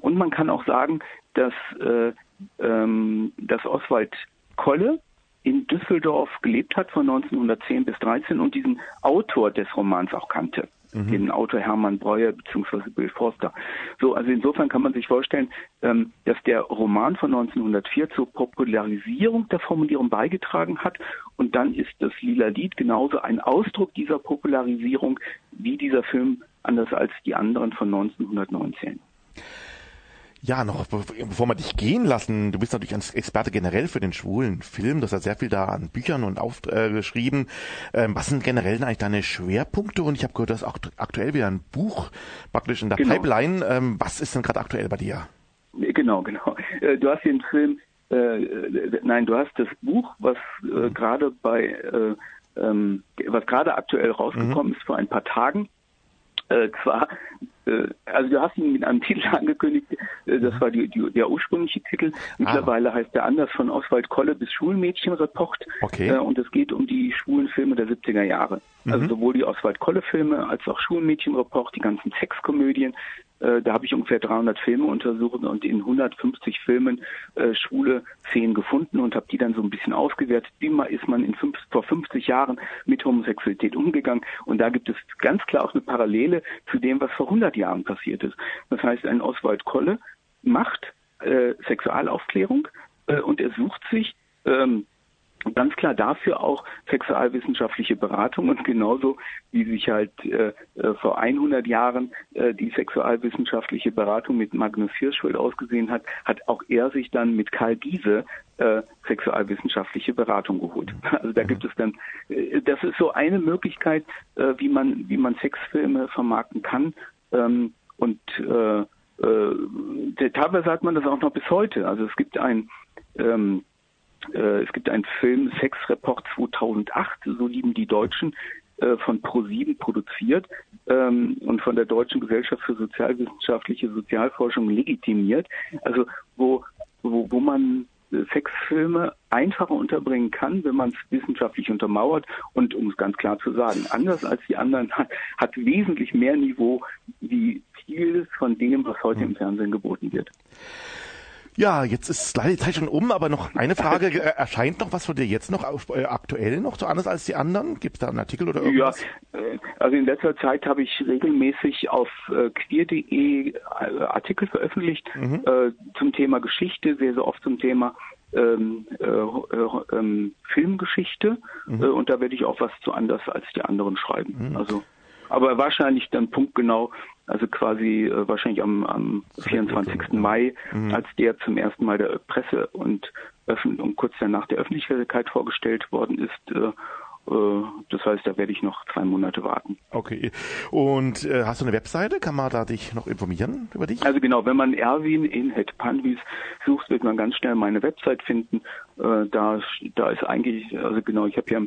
Und man kann auch sagen, dass, äh, ähm, dass Oswald Kolle in Düsseldorf gelebt hat von 1910 bis 13 und diesen Autor des Romans auch kannte mhm. den Autor Hermann Breuer bzw. Bill Forster. So, also insofern kann man sich vorstellen, ähm, dass der Roman von 1904 zur Popularisierung der Formulierung beigetragen hat und dann ist das Lila Lied genauso ein Ausdruck dieser Popularisierung wie dieser Film, anders als die anderen von 1919. Ja, noch bevor wir dich gehen lassen, du bist natürlich ein Experte generell für den schwulen Film, du hast ja sehr viel da an Büchern und aufgeschrieben. Äh, ähm, was sind generell eigentlich deine Schwerpunkte? Und ich habe gehört, du hast auch aktuell wieder ein Buch praktisch in der genau. Pipeline. Ähm, was ist denn gerade aktuell bei dir? Genau, genau. Äh, du hast den Film, äh, nein, du hast das Buch, was äh, mhm. gerade bei, äh, ähm, was gerade aktuell rausgekommen mhm. ist vor ein paar Tagen. Äh, zwar äh, also du hast ihn mit einem Titel angekündigt, äh, das war die, die, der ursprüngliche Titel. Mittlerweile ah. heißt der anders von Oswald Kolle bis Schulmädchenreport. Okay. Äh, und es geht um die schwulen Filme der 70er Jahre. Also mhm. Also sowohl die Oswald Kolle Filme als auch Schulmädchenreport, die ganzen Sexkomödien. Äh, da habe ich ungefähr 300 Filme untersucht und in 150 Filmen äh, schwule Szenen gefunden und habe die dann so ein bisschen ausgewertet. Wie mal ist man in fünf, vor 50 Jahren mit Homosexualität umgegangen? Und da gibt es ganz klar auch eine Parallele zu dem, was vor 100 Jahren passiert ist. Das heißt, ein Oswald Kolle macht äh, Sexualaufklärung äh, und er sucht sich ähm, ganz klar dafür auch sexualwissenschaftliche Beratung und genauso wie sich halt äh, äh vor 100 Jahren äh, die sexualwissenschaftliche Beratung mit Magnus Hirschfeld ausgesehen hat, hat auch er sich dann mit Karl Giese äh, sexualwissenschaftliche Beratung geholt. Also da gibt es dann, äh, das ist so eine Möglichkeit, äh, wie man wie man Sexfilme vermarkten kann ähm, und teilweise hat man das auch noch bis heute. Also es gibt ein ähm, äh, es gibt einen Film Sexreport 2008, so lieben die Deutschen, äh, von ProSieben produziert ähm, und von der Deutschen Gesellschaft für sozialwissenschaftliche Sozialforschung legitimiert. Also wo, wo, wo man Sexfilme einfacher unterbringen kann, wenn man es wissenschaftlich untermauert und um es ganz klar zu sagen, anders als die anderen hat, hat wesentlich mehr Niveau wie vieles von dem, was heute im Fernsehen geboten wird. Ja, jetzt ist leider die Zeit schon um, aber noch eine Frage. Äh, erscheint noch was von dir jetzt noch äh, aktuell noch so anders als die anderen? Gibt es da einen Artikel oder irgendwas? Ja, äh, also in letzter Zeit habe ich regelmäßig auf queer.de Artikel veröffentlicht mhm. äh, zum Thema Geschichte, sehr, sehr oft zum Thema ähm, äh, ähm, Filmgeschichte mhm. äh, und da werde ich auch was zu anders als die anderen schreiben. Mhm. Also aber wahrscheinlich dann punktgenau, also quasi äh, wahrscheinlich am, am 24. Mai, mhm. als der zum ersten Mal der Presse und, und kurz danach der Öffentlichkeit vorgestellt worden ist. Äh, äh, das heißt, da werde ich noch zwei Monate warten. Okay. Und äh, hast du eine Webseite? Kann man da dich noch informieren über dich? Also genau, wenn man Erwin in Het Panhuis sucht, wird man ganz schnell meine Website finden. Äh, da, da ist eigentlich, also genau, ich habe ja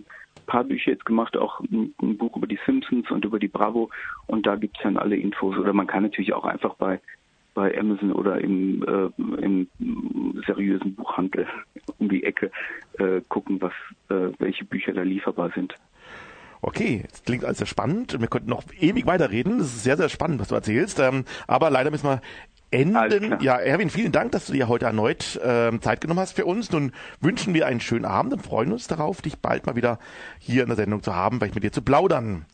paar Bücher jetzt gemacht, auch ein, Buch über die Simpsons und über die Bravo und da gibt es dann alle Infos. Oder man kann natürlich auch einfach bei bei Amazon oder im, äh, im seriösen Buchhandel um die Ecke äh, gucken, was äh, welche Bücher da lieferbar sind. Okay, das klingt also spannend. Wir könnten noch ewig weiterreden. Das ist sehr, sehr spannend, was du erzählst. Ähm, aber leider müssen wir enden. Ja, Erwin, vielen Dank, dass du dir heute erneut äh, Zeit genommen hast für uns. Nun wünschen wir einen schönen Abend und freuen uns darauf, dich bald mal wieder hier in der Sendung zu haben, vielleicht mit dir zu plaudern.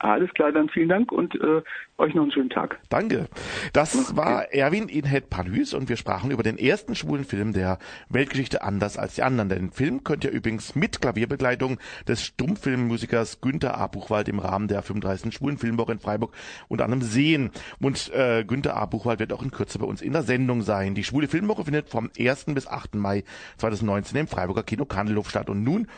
Alles klar, dann vielen Dank und äh, euch noch einen schönen Tag. Danke. Das war Erwin Inhead Palhüs und wir sprachen über den ersten schwulen Film der Weltgeschichte anders als die anderen. Den Film könnt ihr übrigens mit Klavierbegleitung des Stummfilmmusikers Günther A. Buchwald im Rahmen der 35. Schwulen Filmwoche in Freiburg unter anderem sehen. Und äh, Günther A. Buchwald wird auch in Kürze bei uns in der Sendung sein. Die Schwule Filmwoche findet vom 1. bis 8. Mai 2019 im Freiburger Kino Kandelhof statt. Und nun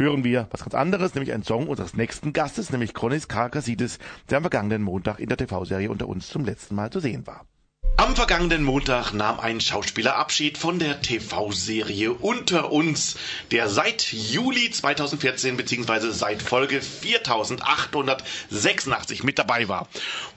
hören wir was ganz anderes, nämlich einen Song unseres nächsten Gastes, nämlich Chronis Karakasidis, der am vergangenen Montag in der TV-Serie unter uns zum letzten Mal zu sehen war. Am vergangenen Montag nahm ein Schauspieler Abschied von der TV-Serie Unter uns, der seit Juli 2014 bzw. seit Folge 4886 mit dabei war.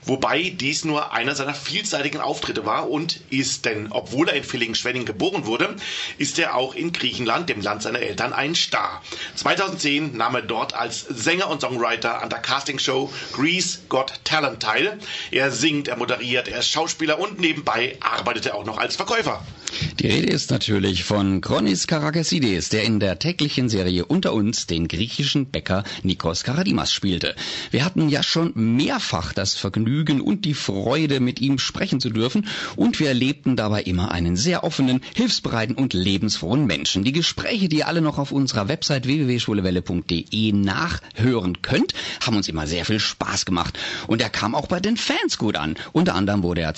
Wobei dies nur einer seiner vielseitigen Auftritte war und ist, denn obwohl er in Villingen-Schwenning geboren wurde, ist er auch in Griechenland, dem Land seiner Eltern, ein Star. 2010 nahm er dort als Sänger und Songwriter an der Castingshow Grease Got Talent teil. Er singt, er moderiert, er ist Schauspieler und nebenbei arbeitet er auch noch als Verkäufer. Die Rede ist natürlich von Kronis Karakasides, der in der täglichen Serie Unter uns den griechischen Bäcker Nikos Karadimas spielte. Wir hatten ja schon mehrfach das Vergnügen und die Freude, mit ihm sprechen zu dürfen und wir erlebten dabei immer einen sehr offenen, hilfsbereiten und lebensfrohen Menschen. Die Gespräche, die ihr alle noch auf unserer Website www.schwulewelle.de nachhören könnt, haben uns immer sehr viel Spaß gemacht und er kam auch bei den Fans gut an. Unter anderem wurde er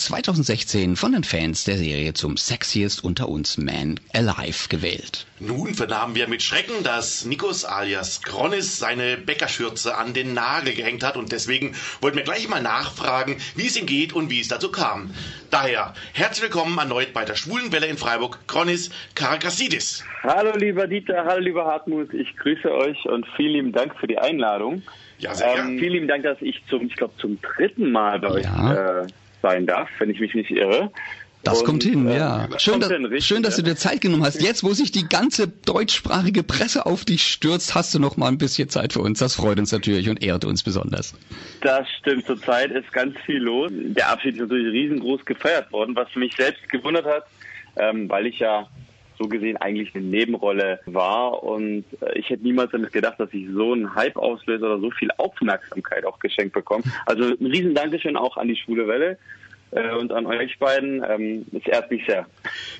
2016 von den Fans der Serie zum Sexiest unter uns Man Alive gewählt. Nun vernahmen wir mit Schrecken, dass Nikos alias Kronis seine Bäckerschürze an den Nagel gehängt hat und deswegen wollten wir gleich mal nachfragen, wie es ihm geht und wie es dazu kam. Daher, herzlich willkommen erneut bei der Schwulen Welle in Freiburg, Kronis Karakassidis. Hallo lieber Dieter, hallo lieber Hartmut, ich grüße euch und vielen lieben Dank für die Einladung. Ja, sehr ähm, Vielen lieben Dank, dass ich zum, ich glaube, zum dritten Mal bei ja. euch äh, sein darf, wenn ich mich nicht irre. Das und, kommt hin, äh, ja. Schön, da, schön, dass du dir Zeit genommen hast. Jetzt, wo sich die ganze deutschsprachige Presse auf dich stürzt, hast du noch mal ein bisschen Zeit für uns. Das freut uns natürlich und ehrt uns besonders. Das stimmt. Zurzeit ist ganz viel los. Der Abschied ist natürlich riesengroß gefeiert worden, was mich selbst gewundert hat, ähm, weil ich ja so gesehen eigentlich eine Nebenrolle war und äh, ich hätte niemals damit gedacht, dass ich so einen Hype auslöse oder so viel Aufmerksamkeit auch geschenkt bekomme. Also ein riesen Dankeschön auch an die Schwule Welle und an euch beiden. Ähm, es ehrt mich sehr.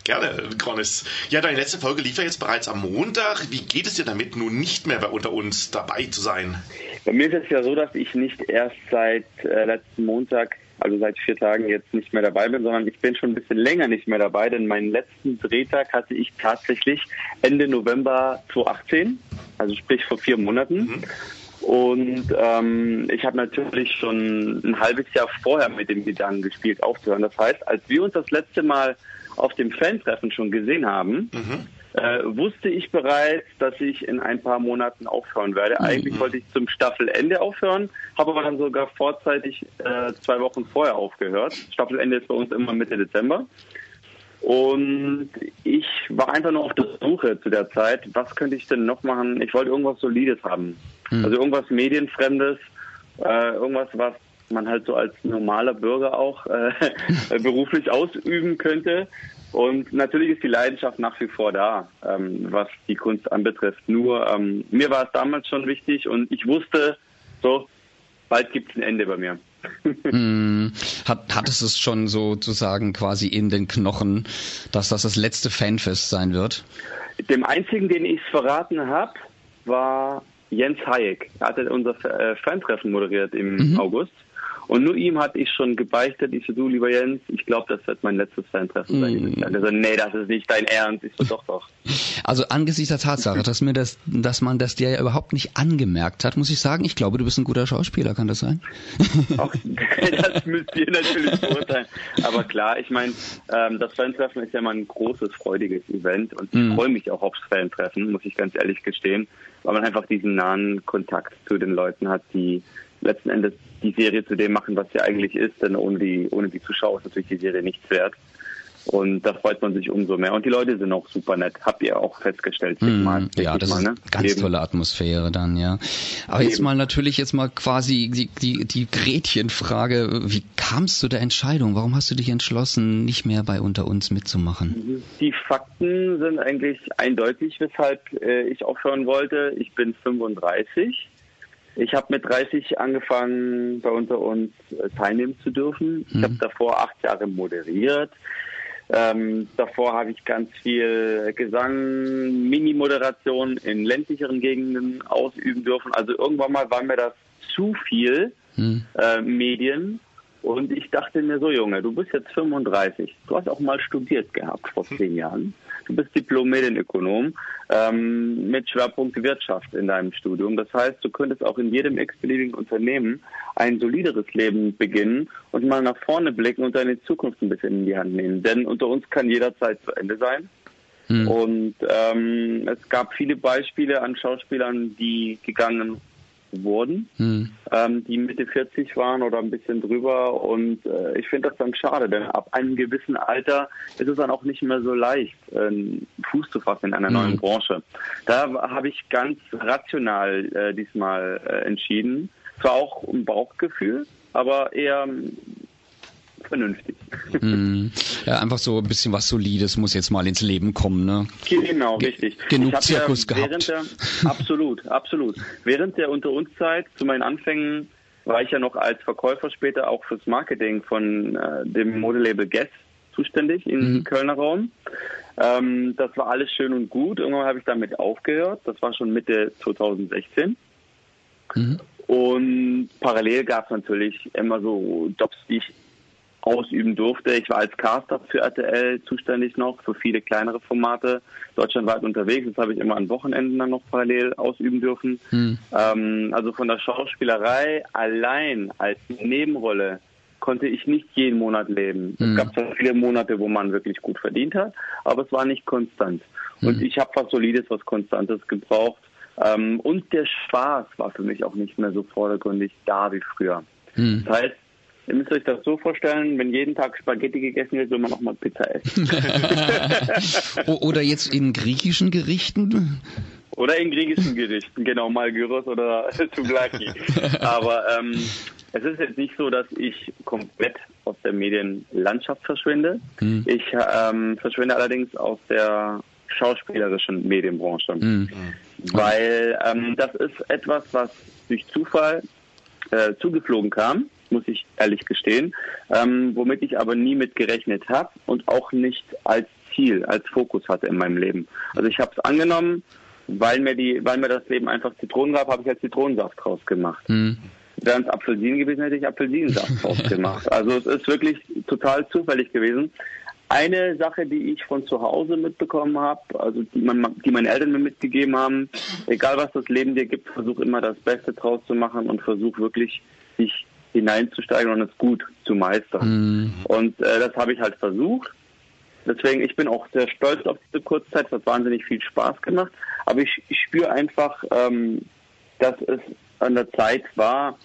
Gerne, Cornis. Ja, deine letzte Folge lief ja jetzt bereits am Montag. Wie geht es dir damit, nun nicht mehr bei unter uns dabei zu sein? Bei mir ist es ja so, dass ich nicht erst seit äh, letzten Montag, also seit vier Tagen jetzt nicht mehr dabei bin, sondern ich bin schon ein bisschen länger nicht mehr dabei, denn meinen letzten Drehtag hatte ich tatsächlich Ende November 2018, also sprich vor vier Monaten. Mhm. Und ähm, ich habe natürlich schon ein halbes Jahr vorher mit dem Gedanken gespielt, aufzuhören. Das heißt, als wir uns das letzte Mal auf dem Fan-Treffen schon gesehen haben, mhm. äh, wusste ich bereits, dass ich in ein paar Monaten aufhören werde. Mhm. Eigentlich wollte ich zum Staffelende aufhören, habe aber dann sogar vorzeitig äh, zwei Wochen vorher aufgehört. Staffelende ist bei uns immer Mitte Dezember. Und ich war einfach nur auf der Suche zu der Zeit, was könnte ich denn noch machen? Ich wollte irgendwas Solides haben. Mhm. Also irgendwas Medienfremdes, äh, irgendwas, was man halt so als normaler Bürger auch äh, beruflich ausüben könnte. Und natürlich ist die Leidenschaft nach wie vor da, ähm, was die Kunst anbetrifft. Nur ähm, mir war es damals schon wichtig und ich wusste, so, bald gibt es ein Ende bei mir. mm, hat, hattest es schon sozusagen quasi in den Knochen, dass das das letzte Fanfest sein wird? Dem einzigen, den ich es verraten habe, war Jens Hayek. Er hatte unser äh, Fantreffen moderiert im mhm. August. Und nur ihm hatte ich schon gebeichtet, ich so, du lieber Jens, ich glaube, das wird mein letztes Fan-Treffen sein. Mm. Er so, nee, das ist nicht dein Ernst. Ich so, doch, doch. Also angesichts der Tatsache, dass mir das, dass man das dir ja überhaupt nicht angemerkt hat, muss ich sagen, ich glaube, du bist ein guter Schauspieler, kann das sein? Auch, das müsst ihr natürlich beurteilen. Aber klar, ich meine, ähm, das Fan-Treffen ist ja mal ein großes, freudiges Event und ich mm. freue mich auch aufs Fan-Treffen, muss ich ganz ehrlich gestehen, weil man einfach diesen nahen Kontakt zu den Leuten hat, die letzten Endes die Serie zu dem machen, was sie eigentlich ist, denn ohne die, ohne die Zuschauer ist natürlich die Serie nichts wert. Und da freut man sich umso mehr. Und die Leute sind auch super nett. Habt ihr auch festgestellt? Mm, mal, ja, das mal, ist ne? ganz Eben. tolle Atmosphäre dann, ja. Aber Eben. jetzt mal natürlich jetzt mal quasi die, die, die Gretchenfrage. Wie kamst du der Entscheidung? Warum hast du dich entschlossen, nicht mehr bei Unter uns mitzumachen? Die Fakten sind eigentlich eindeutig, weshalb äh, ich aufhören wollte. Ich bin 35 ich habe mit 30 angefangen, bei unter uns äh, teilnehmen zu dürfen. Ich mhm. habe davor acht Jahre moderiert. Ähm, davor habe ich ganz viel Gesang, Mini-Moderation in ländlicheren Gegenden ausüben dürfen. Also irgendwann mal war mir das zu viel mhm. äh, Medien. Und ich dachte mir so, Junge, du bist jetzt 35. Du hast auch mal studiert gehabt vor zehn Jahren. Du bist Diplom-Medienökonom ähm, mit Schwerpunkt Wirtschaft in deinem Studium. Das heißt, du könntest auch in jedem x-beliebigen Unternehmen ein solideres Leben beginnen und mal nach vorne blicken und deine Zukunft ein bisschen in die Hand nehmen. Denn unter uns kann jederzeit zu Ende sein. Hm. Und ähm, es gab viele Beispiele an Schauspielern, die gegangen wurden, hm. ähm, die Mitte 40 waren oder ein bisschen drüber. Und äh, ich finde das dann schade, denn ab einem gewissen Alter ist es dann auch nicht mehr so leicht, äh, Fuß zu fassen in einer hm. neuen Branche. Da habe ich ganz rational äh, diesmal äh, entschieden. Zwar auch ein Bauchgefühl, aber eher vernünftig. Mm, ja, einfach so ein bisschen was Solides muss jetzt mal ins Leben kommen, ne? Genau, richtig. Genug Zirkus ja gehabt. Der, absolut, absolut. Während der Unter uns Zeit, zu meinen Anfängen, war ich ja noch als Verkäufer später auch fürs Marketing von äh, dem Modelabel Guess zuständig im mhm. Kölner Raum. Ähm, das war alles schön und gut. Irgendwann habe ich damit aufgehört. Das war schon Mitte 2016. Mhm. Und parallel gab es natürlich immer so Jobs, die ich ausüben durfte. Ich war als Caster für RTL zuständig noch, für viele kleinere Formate, deutschlandweit unterwegs. Das habe ich immer an Wochenenden dann noch parallel ausüben dürfen. Hm. Ähm, also von der Schauspielerei allein als Nebenrolle konnte ich nicht jeden Monat leben. Hm. Es gab zwar viele Monate, wo man wirklich gut verdient hat, aber es war nicht konstant. Hm. Und ich habe was Solides, was Konstantes gebraucht. Ähm, und der Spaß war für mich auch nicht mehr so vordergründig da wie früher. Hm. Das heißt, Ihr müsst euch das so vorstellen, wenn jeden Tag Spaghetti gegessen wird, soll man noch mal Pizza essen. oder jetzt in griechischen Gerichten? Oder in griechischen Gerichten, genau, mal Gyros oder Souvlaki. Aber ähm, es ist jetzt nicht so, dass ich komplett aus der Medienlandschaft verschwinde. Hm. Ich ähm, verschwinde allerdings aus der schauspielerischen Medienbranche. Hm. Weil ähm, das ist etwas, was durch Zufall äh, zugeflogen kam. Muss ich ehrlich gestehen, ähm, womit ich aber nie mit gerechnet habe und auch nicht als Ziel, als Fokus hatte in meinem Leben. Also ich habe es angenommen, weil mir die, weil mir das Leben einfach Zitronen gab, habe ich jetzt Zitronensaft draus gemacht. Mhm. Wären es Apfelsinen gewesen, hätte ich Apfelsinensaft draus gemacht. Also es ist wirklich total zufällig gewesen. Eine Sache, die ich von zu Hause mitbekommen habe, also die, man, die meine Eltern mir mitgegeben haben, egal was das Leben dir gibt, versuch immer das Beste draus zu machen und versuch wirklich dich hineinzusteigen und es gut zu meistern. Mhm. Und äh, das habe ich halt versucht. Deswegen, ich bin auch sehr stolz auf diese Kurzzeit, es hat wahnsinnig viel Spaß gemacht. Aber ich, ich spüre einfach, ähm, dass es an der Zeit war,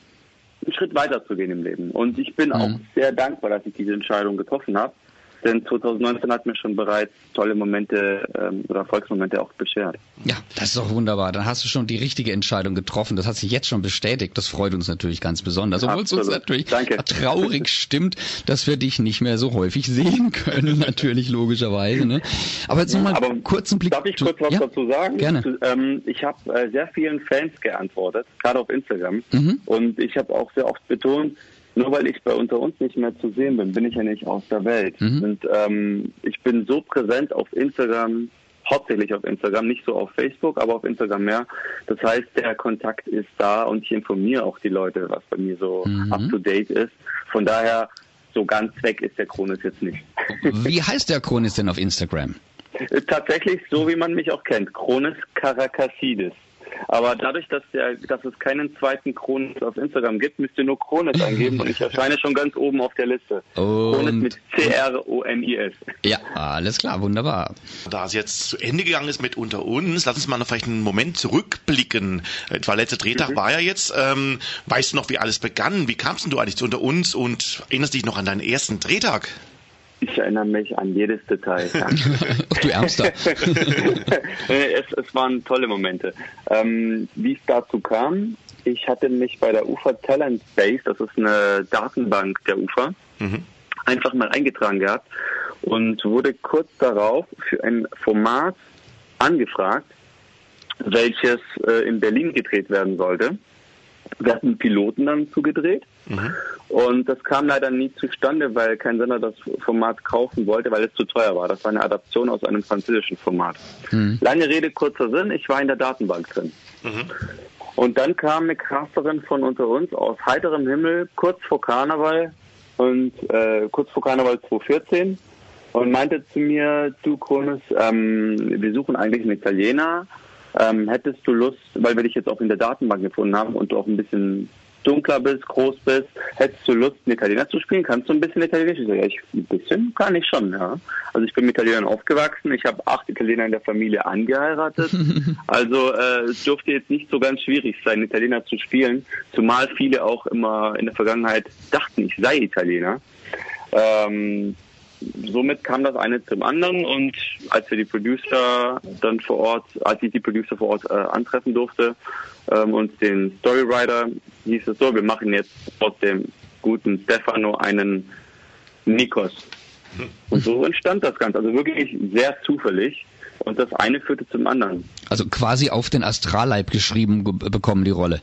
einen Schritt weiter zu gehen im Leben. Und ich bin mhm. auch sehr dankbar, dass ich diese Entscheidung getroffen habe. Denn 2019 hat mir schon bereits tolle Momente ähm, oder Erfolgsmomente auch beschert. Ja, das ist doch wunderbar. Dann hast du schon die richtige Entscheidung getroffen. Das hat sich jetzt schon bestätigt. Das freut uns natürlich ganz besonders. Obwohl es uns natürlich Danke. traurig stimmt, dass wir dich nicht mehr so häufig sehen können, natürlich logischerweise. Ne? Aber jetzt nochmal einen kurzen Blick. Darf ich kurz was ja? dazu sagen? Gerne. Ähm, ich habe äh, sehr vielen Fans geantwortet, gerade auf Instagram. Mhm. Und ich habe auch sehr oft betont, nur weil ich bei unter uns nicht mehr zu sehen bin, bin ich ja nicht aus der Welt. Mhm. Und ähm, ich bin so präsent auf Instagram, hauptsächlich auf Instagram, nicht so auf Facebook, aber auf Instagram mehr. Das heißt, der Kontakt ist da und ich informiere auch die Leute, was bei mir so mhm. up to date ist. Von daher, so ganz weg ist der Kronis jetzt nicht. Wie heißt der Kronis denn auf Instagram? Tatsächlich so, wie man mich auch kennt. Kronis Caracassidis. Aber dadurch, dass, der, dass es keinen zweiten Kronis auf Instagram gibt, müsst ihr nur Kronis eingeben und ich erscheine schon ganz oben auf der Liste. Und Kronis mit C-R-O-N-I-S. Ja, alles klar, wunderbar. Da es jetzt zu Ende gegangen ist mit Unter uns, lass uns mal noch vielleicht einen Moment zurückblicken. Etwa letzter Drehtag mhm. war ja jetzt. Ähm, weißt du noch, wie alles begann? Wie kamst du eigentlich zu Unter uns und erinnerst dich noch an deinen ersten Drehtag? Ich erinnere mich an jedes Detail. Ja. du Ärmster. es, es waren tolle Momente. Ähm, wie es dazu kam, ich hatte mich bei der UFA Talent Base, das ist eine Datenbank der UFA, mhm. einfach mal eingetragen gehabt und wurde kurz darauf für ein Format angefragt, welches äh, in Berlin gedreht werden sollte. Wir hatten Piloten dann zugedreht mhm. und das kam leider nie zustande, weil kein Sender das Format kaufen wollte, weil es zu teuer war. Das war eine Adaption aus einem französischen Format. Mhm. Lange Rede, kurzer Sinn, ich war in der Datenbank drin. Mhm. Und dann kam eine Casterin von unter uns aus heiterem Himmel kurz vor Karneval und äh, kurz vor Karneval 2014 und meinte zu mir, du Kronos, ähm, wir suchen eigentlich einen Italiener, ähm, hättest du Lust, weil wir dich jetzt auch in der Datenbank gefunden haben und du auch ein bisschen dunkler bist, groß bist, hättest du Lust, einen Italiener zu spielen? Kannst du ein bisschen Italienisch? Ich so, ja, ich, ein bisschen kann ich schon, ja. Also ich bin mit Italienern aufgewachsen, ich habe acht Italiener in der Familie angeheiratet. also äh, es dürfte jetzt nicht so ganz schwierig sein, Italiener zu spielen, zumal viele auch immer in der Vergangenheit dachten, ich sei Italiener. Ähm, somit kam das eine zum anderen und als wir die Producer dann vor Ort, als ich die Producer vor Ort äh, antreffen durfte ähm, und den Storywriter, hieß es so, wir machen jetzt aus dem guten Stefano einen Nikos. Und so entstand das Ganze. Also wirklich sehr zufällig. Und das eine führte zum anderen. Also quasi auf den Astralleib geschrieben bekommen die Rolle.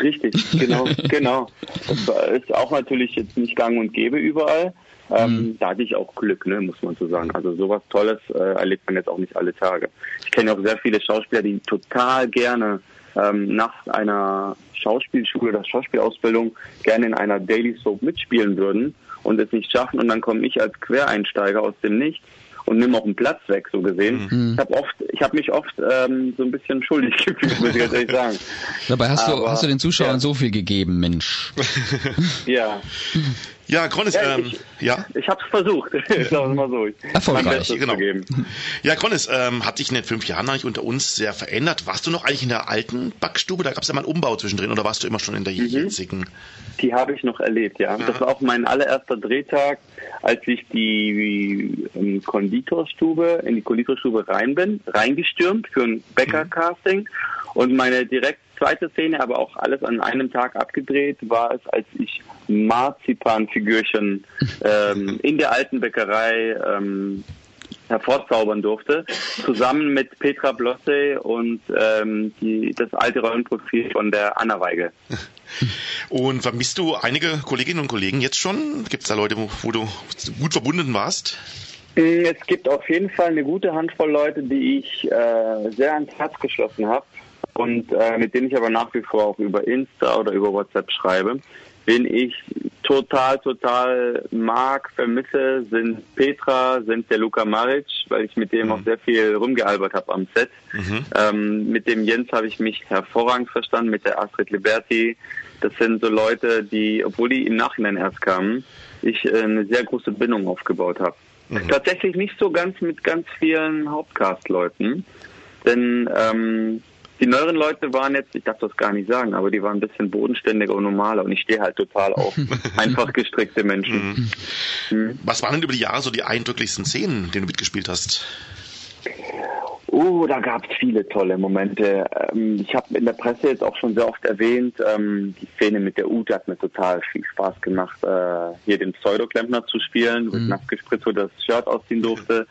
Richtig, genau, genau. Das ist auch natürlich jetzt nicht gang und gäbe überall. Ähm, mhm. Da hatte ich auch Glück, ne, muss man so sagen. Also sowas Tolles äh, erlebt man jetzt auch nicht alle Tage. Ich kenne auch sehr viele Schauspieler, die total gerne ähm, nach einer Schauspielschule oder Schauspielausbildung gerne in einer Daily Soap mitspielen würden und es nicht schaffen und dann komme ich als Quereinsteiger aus dem Nichts und nimm auch einen Platz weg, so gesehen. Mhm. Ich habe oft, ich habe mich oft ähm, so ein bisschen schuldig gefühlt, muss ich ganz ehrlich sagen. Dabei hast Aber, du hast du den Zuschauern ja. so viel gegeben, Mensch. ja. Ja, Kronis, ja, ähm, ich, ja? Ich habe es versucht, sagen wir mal so. Erfolgreich, genau. Ja, Kronis, ähm, hat dich in den fünf Jahren eigentlich unter uns sehr verändert. Warst du noch eigentlich in der alten Backstube? Da gab es ja mal einen Umbau zwischendrin oder warst du immer schon in der mhm. jetzigen? Die habe ich noch erlebt, ja. ja. Das war auch mein allererster Drehtag, als ich die ähm, Konditorstube, in die Konditorstube rein bin, reingestürmt für ein Bäcker-Casting. Mhm. Und meine direkt zweite Szene, aber auch alles an einem Tag abgedreht, war es, als ich Marzipanfigürchen ähm, in der alten Bäckerei ähm, hervorzaubern durfte, zusammen mit Petra Blosse und ähm, die, das alte Rollenprofil von der Anna Weigel. Und vermisst du einige Kolleginnen und Kollegen jetzt schon? Gibt es da Leute, wo, wo, du gut verbunden warst? Mm, es gibt auf jeden Fall eine gute Handvoll Leute, die ich äh, sehr ans Herz geschlossen habe und äh, mit denen ich aber nach wie vor auch über Insta oder über WhatsApp schreibe. Wen ich total, total mag, vermisse, sind Petra, sind der Luca Maric, weil ich mit dem mhm. auch sehr viel rumgealbert habe am Set. Mhm. Ähm, mit dem Jens habe ich mich hervorragend verstanden, mit der Astrid Liberti. Das sind so Leute, die, obwohl die im Nachhinein erst kamen, ich äh, eine sehr große Bindung aufgebaut habe. Mhm. Tatsächlich nicht so ganz mit ganz vielen Hauptcast-Leuten, denn ähm, die neueren Leute waren jetzt, ich darf das gar nicht sagen, aber die waren ein bisschen bodenständiger und normaler und ich stehe halt total auf einfach gestrickte Menschen. Mhm. Mhm. Was waren denn über die Jahre so die eindrücklichsten Szenen, denen du mitgespielt hast? Oh, da gab es viele tolle Momente. Ähm, ich habe in der Presse jetzt auch schon sehr oft erwähnt, ähm, die Szene mit der Ute hat mir total viel Spaß gemacht, äh, hier den Pseudoklempner zu spielen, wo mhm. ich nass gespritzt das Shirt ausziehen durfte.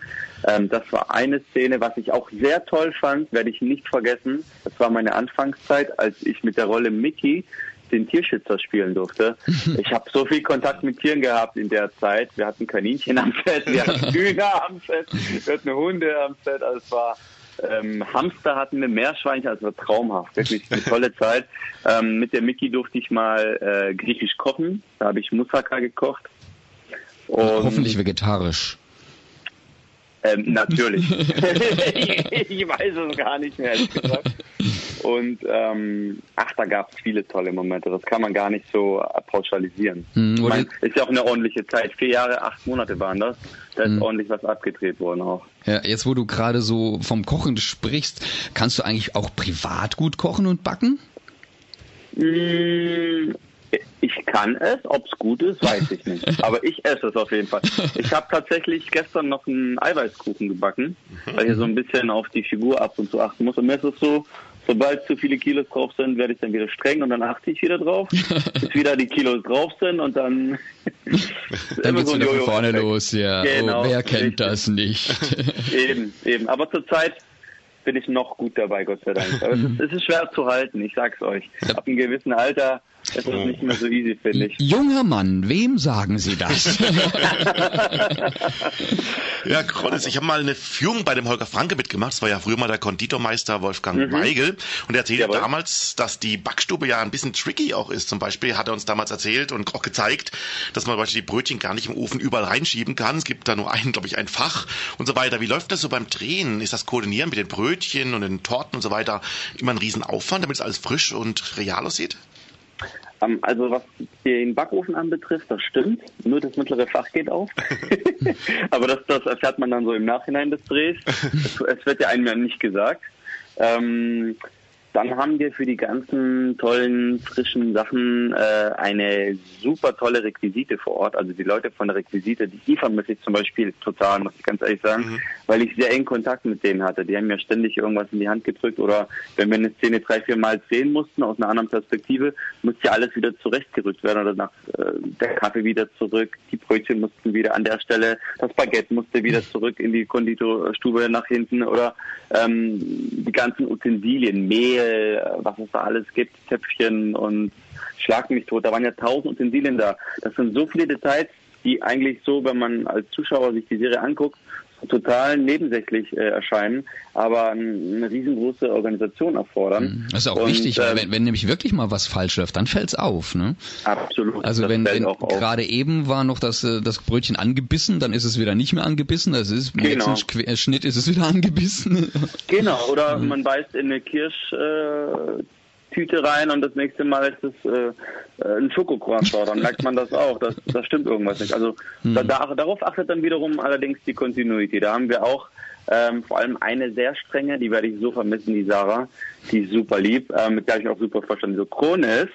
Ähm, das war eine Szene, was ich auch sehr toll fand, werde ich nicht vergessen. Das war meine Anfangszeit, als ich mit der Rolle Mickey den Tierschützer spielen durfte. Ich habe so viel Kontakt mit Tieren gehabt in der Zeit. Wir hatten Kaninchen am Set, wir hatten Hühner am Set, wir hatten Hunde am Set. Also es war ähm, Hamster hatten wir, Meerschweinchen, also war traumhaft, wirklich eine tolle Zeit. Ähm, mit der Mickey durfte ich mal äh, griechisch kochen. Da habe ich Moussaka gekocht. Und Hoffentlich vegetarisch. Ähm, natürlich. ich weiß es gar nicht mehr, ehrlich gesagt. Und ähm, ach, da gab es viele tolle Momente. Das kann man gar nicht so pauschalisieren. Hm, meine, ist ja auch eine ordentliche Zeit. Vier Jahre, acht Monate waren das. Da ist hm. ordentlich was abgedreht worden auch. Ja, jetzt wo du gerade so vom Kochen sprichst, kannst du eigentlich auch privat gut kochen und backen? Mmh, ich kann es, ob es gut ist, weiß ich nicht. Aber ich esse es auf jeden Fall. Ich habe tatsächlich gestern noch einen Eiweißkuchen gebacken, weil ich so ein bisschen auf die Figur ab und zu achten muss. Und mir ist es so, sobald zu viele Kilos drauf sind, werde ich dann wieder streng und dann achte ich wieder drauf, bis wieder die Kilos drauf sind und dann dann geht's so wieder von vorne los, ja. Genau, oh, wer kennt richtig. das nicht? eben, eben. Aber zurzeit bin ich noch gut dabei, Gott sei Dank. Aber es ist schwer zu halten, ich sag's euch. Ab einem gewissen Alter es ist nicht mehr so easy, finde ich. Junger Mann, wem sagen Sie das? ja, Krollis, ich habe mal eine Führung bei dem Holger Franke mitgemacht. Das war ja früher mal der Konditormeister Wolfgang mhm. Weigel. Und er erzählte Jawohl. damals, dass die Backstube ja ein bisschen tricky auch ist. Zum Beispiel hat er uns damals erzählt und auch gezeigt, dass man zum Beispiel die Brötchen gar nicht im Ofen überall reinschieben kann. Es gibt da nur ein, glaube ich, ein Fach und so weiter. Wie läuft das so beim Drehen? Ist das Koordinieren mit den Brötchen und den Torten und so weiter immer ein Riesenaufwand, damit es alles frisch und real aussieht? Ähm, also was den Backofen anbetrifft, das stimmt. Nur das mittlere Fach geht auf. Aber das, das erfährt man dann so im Nachhinein des Drehs. Es, es wird ja einem ja nicht gesagt. Ähm, dann haben wir für die ganzen tollen, frischen Sachen äh, eine super tolle Requisite vor Ort. Also die Leute von der Requisite, die vermisse ich zum Beispiel total, muss ich ganz ehrlich sagen, mhm. weil ich sehr eng Kontakt mit denen hatte. Die haben mir ständig irgendwas in die Hand gedrückt oder wenn wir eine Szene drei, vier Mal sehen mussten aus einer anderen Perspektive, musste ja alles wieder zurechtgerückt werden oder nach äh, der Kaffee wieder zurück, die Brötchen mussten wieder an der Stelle, das Baguette musste wieder zurück in die Konditorstube nach hinten oder ähm, die ganzen Utensilien, Mehl, äh, was es da alles gibt, Töpfchen und Schlag mich tot. Da waren ja tausend Utensilien da. Das sind so viele Details, die eigentlich so, wenn man als Zuschauer sich die Serie anguckt, total nebensächlich äh, erscheinen, aber eine riesengroße Organisation erfordern. Mhm. Das ist auch und, wichtig, weil ähm, wenn, wenn nämlich wirklich mal was falsch läuft, dann fällt's auf. Ne? Absolut. Also wenn, wenn gerade eben war noch das, äh, das Brötchen angebissen, dann ist es wieder nicht mehr angebissen. Das ist mit genau. Schnitt ist es wieder angebissen. Genau. Oder mhm. man beißt in eine Kirsch äh, Tüte rein und das nächste Mal ist es äh, äh ein Schokocroissant. Dann merkt man das auch. Das, das stimmt irgendwas nicht. Also hm. da, darauf achtet dann wiederum allerdings die Continuity. Da haben wir auch ähm, vor allem eine sehr strenge, die werde ich so vermissen, die Sarah, die ist super lieb, äh, mit der ich auch super verstanden. So Krone ist,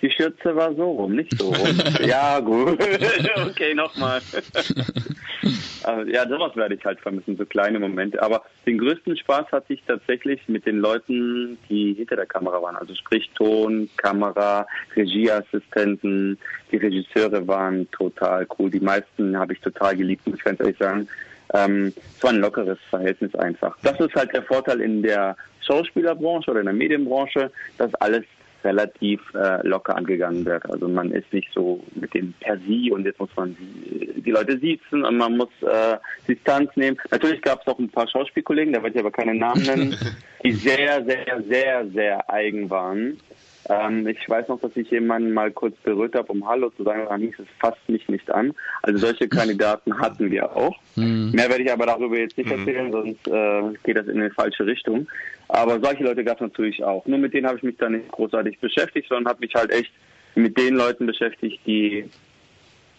die Schürze war so rum, nicht so rum. ja, gut. okay, nochmal. also, ja, sowas werde ich halt vermissen, so kleine Momente. Aber den größten Spaß hatte ich tatsächlich mit den Leuten, die hinter der Kamera waren. Also sprich Ton, Kamera, Regieassistenten. Die Regisseure waren total cool. Die meisten habe ich total geliebt, muss ich ganz ehrlich sagen. Ähm, es war ein lockeres Verhältnis einfach. Das ist halt der Vorteil in der Schauspielerbranche oder in der Medienbranche, dass alles relativ äh, locker angegangen wird. Also man ist nicht so mit dem per Sie und jetzt muss man die, Leute siezen und man muss äh, Distanz nehmen. Natürlich gab es auch ein paar Schauspielkollegen, da werde ich aber keine Namen nennen, die sehr, sehr, sehr, sehr eigen waren. Ähm, ich weiß noch, dass ich jemanden mal kurz berührt habe, um Hallo zu sagen, dann hieß es fasst mich nicht an. Also solche Kandidaten hatten wir auch. Mhm. Mehr werde ich aber darüber jetzt nicht mhm. erzählen, sonst äh, geht das in eine falsche Richtung. Aber solche Leute gab es natürlich auch. Nur mit denen habe ich mich dann nicht großartig beschäftigt, sondern habe mich halt echt mit den Leuten beschäftigt, die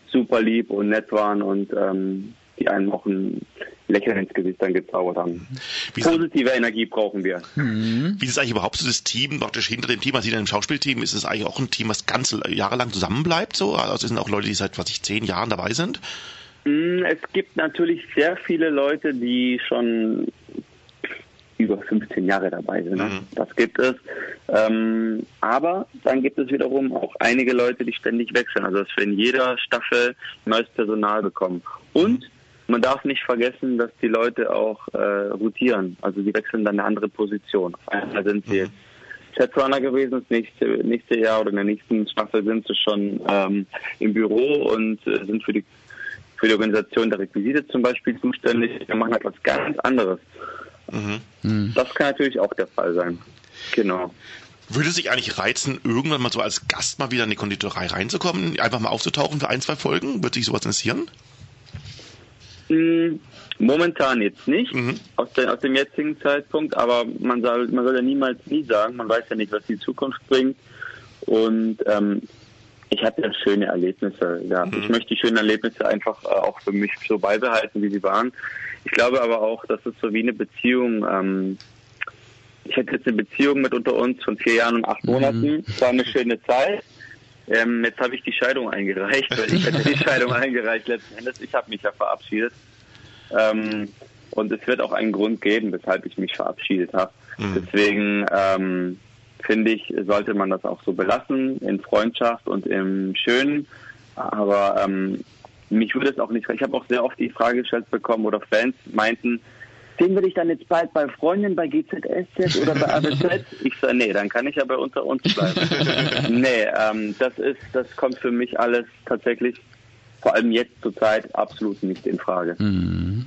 super lieb und nett waren und ähm, die einen auch ein Lächeln ins Gesicht dann gezaubert haben. Wie Positive Energie brauchen wir. Mhm. Wie ist eigentlich überhaupt so das Team, praktisch hinter dem Team, also hinter dem Schauspielteam, ist es eigentlich auch ein Team, was ganz jahrelang zusammenbleibt? So? Also sind auch Leute, die seit, was ich, zehn Jahren dabei sind? Mm, es gibt natürlich sehr viele Leute, die schon über 15 Jahre dabei sind. Ne? Mhm. Das gibt es. Ähm, aber dann gibt es wiederum auch einige Leute, die ständig wechseln. Also dass wir in jeder Staffel neues Personal bekommen. Und man darf nicht vergessen, dass die Leute auch äh, rotieren. Also sie wechseln dann eine andere Position. einmal sind sie jetzt Chatrunner gewesen, das nächste, nächste Jahr oder in der nächsten Staffel sind sie schon ähm, im Büro und äh, sind für die für die Organisation der Requisite zum Beispiel zuständig. Wir machen etwas ganz anderes. Mhm. Das kann natürlich auch der Fall sein. Genau. Würde sich eigentlich reizen, irgendwann mal so als Gast mal wieder in die Konditorei reinzukommen, einfach mal aufzutauchen für ein, zwei Folgen? Würde sich sowas interessieren? Momentan jetzt nicht, mhm. aus, der, aus, dem jetzigen Zeitpunkt, aber man soll, man soll ja niemals nie sagen, man weiß ja nicht, was die Zukunft bringt. Und ähm, ich hatte ja schöne Erlebnisse. Ja. Mhm. Ich möchte die schönen Erlebnisse einfach äh, auch für mich so beibehalten, wie sie waren. Ich glaube aber auch, dass es so wie eine Beziehung. Ähm, ich hatte jetzt eine Beziehung mit unter uns von vier Jahren und acht mhm. Monaten. Es war eine schöne Zeit. Ähm, jetzt habe ich die Scheidung eingereicht, weil ich hätte die Scheidung eingereicht letzten Endes. Ich habe mich ja verabschiedet. Ähm, und es wird auch einen Grund geben, weshalb ich mich verabschiedet habe. Mhm. Deswegen ähm, finde ich, sollte man das auch so belassen, in Freundschaft und im Schönen. Aber ähm, mich würde es auch nicht, ich habe auch sehr oft die Frage gestellt bekommen oder Fans meinten, sehen wir dich dann jetzt bald bei Freunden bei GZSZ oder bei ABZ? Ich sage, nee, dann kann ich ja bei unter uns bleiben. nee, ähm, das ist, das kommt für mich alles tatsächlich vor allem jetzt zur Zeit absolut nicht in Frage. Mhm.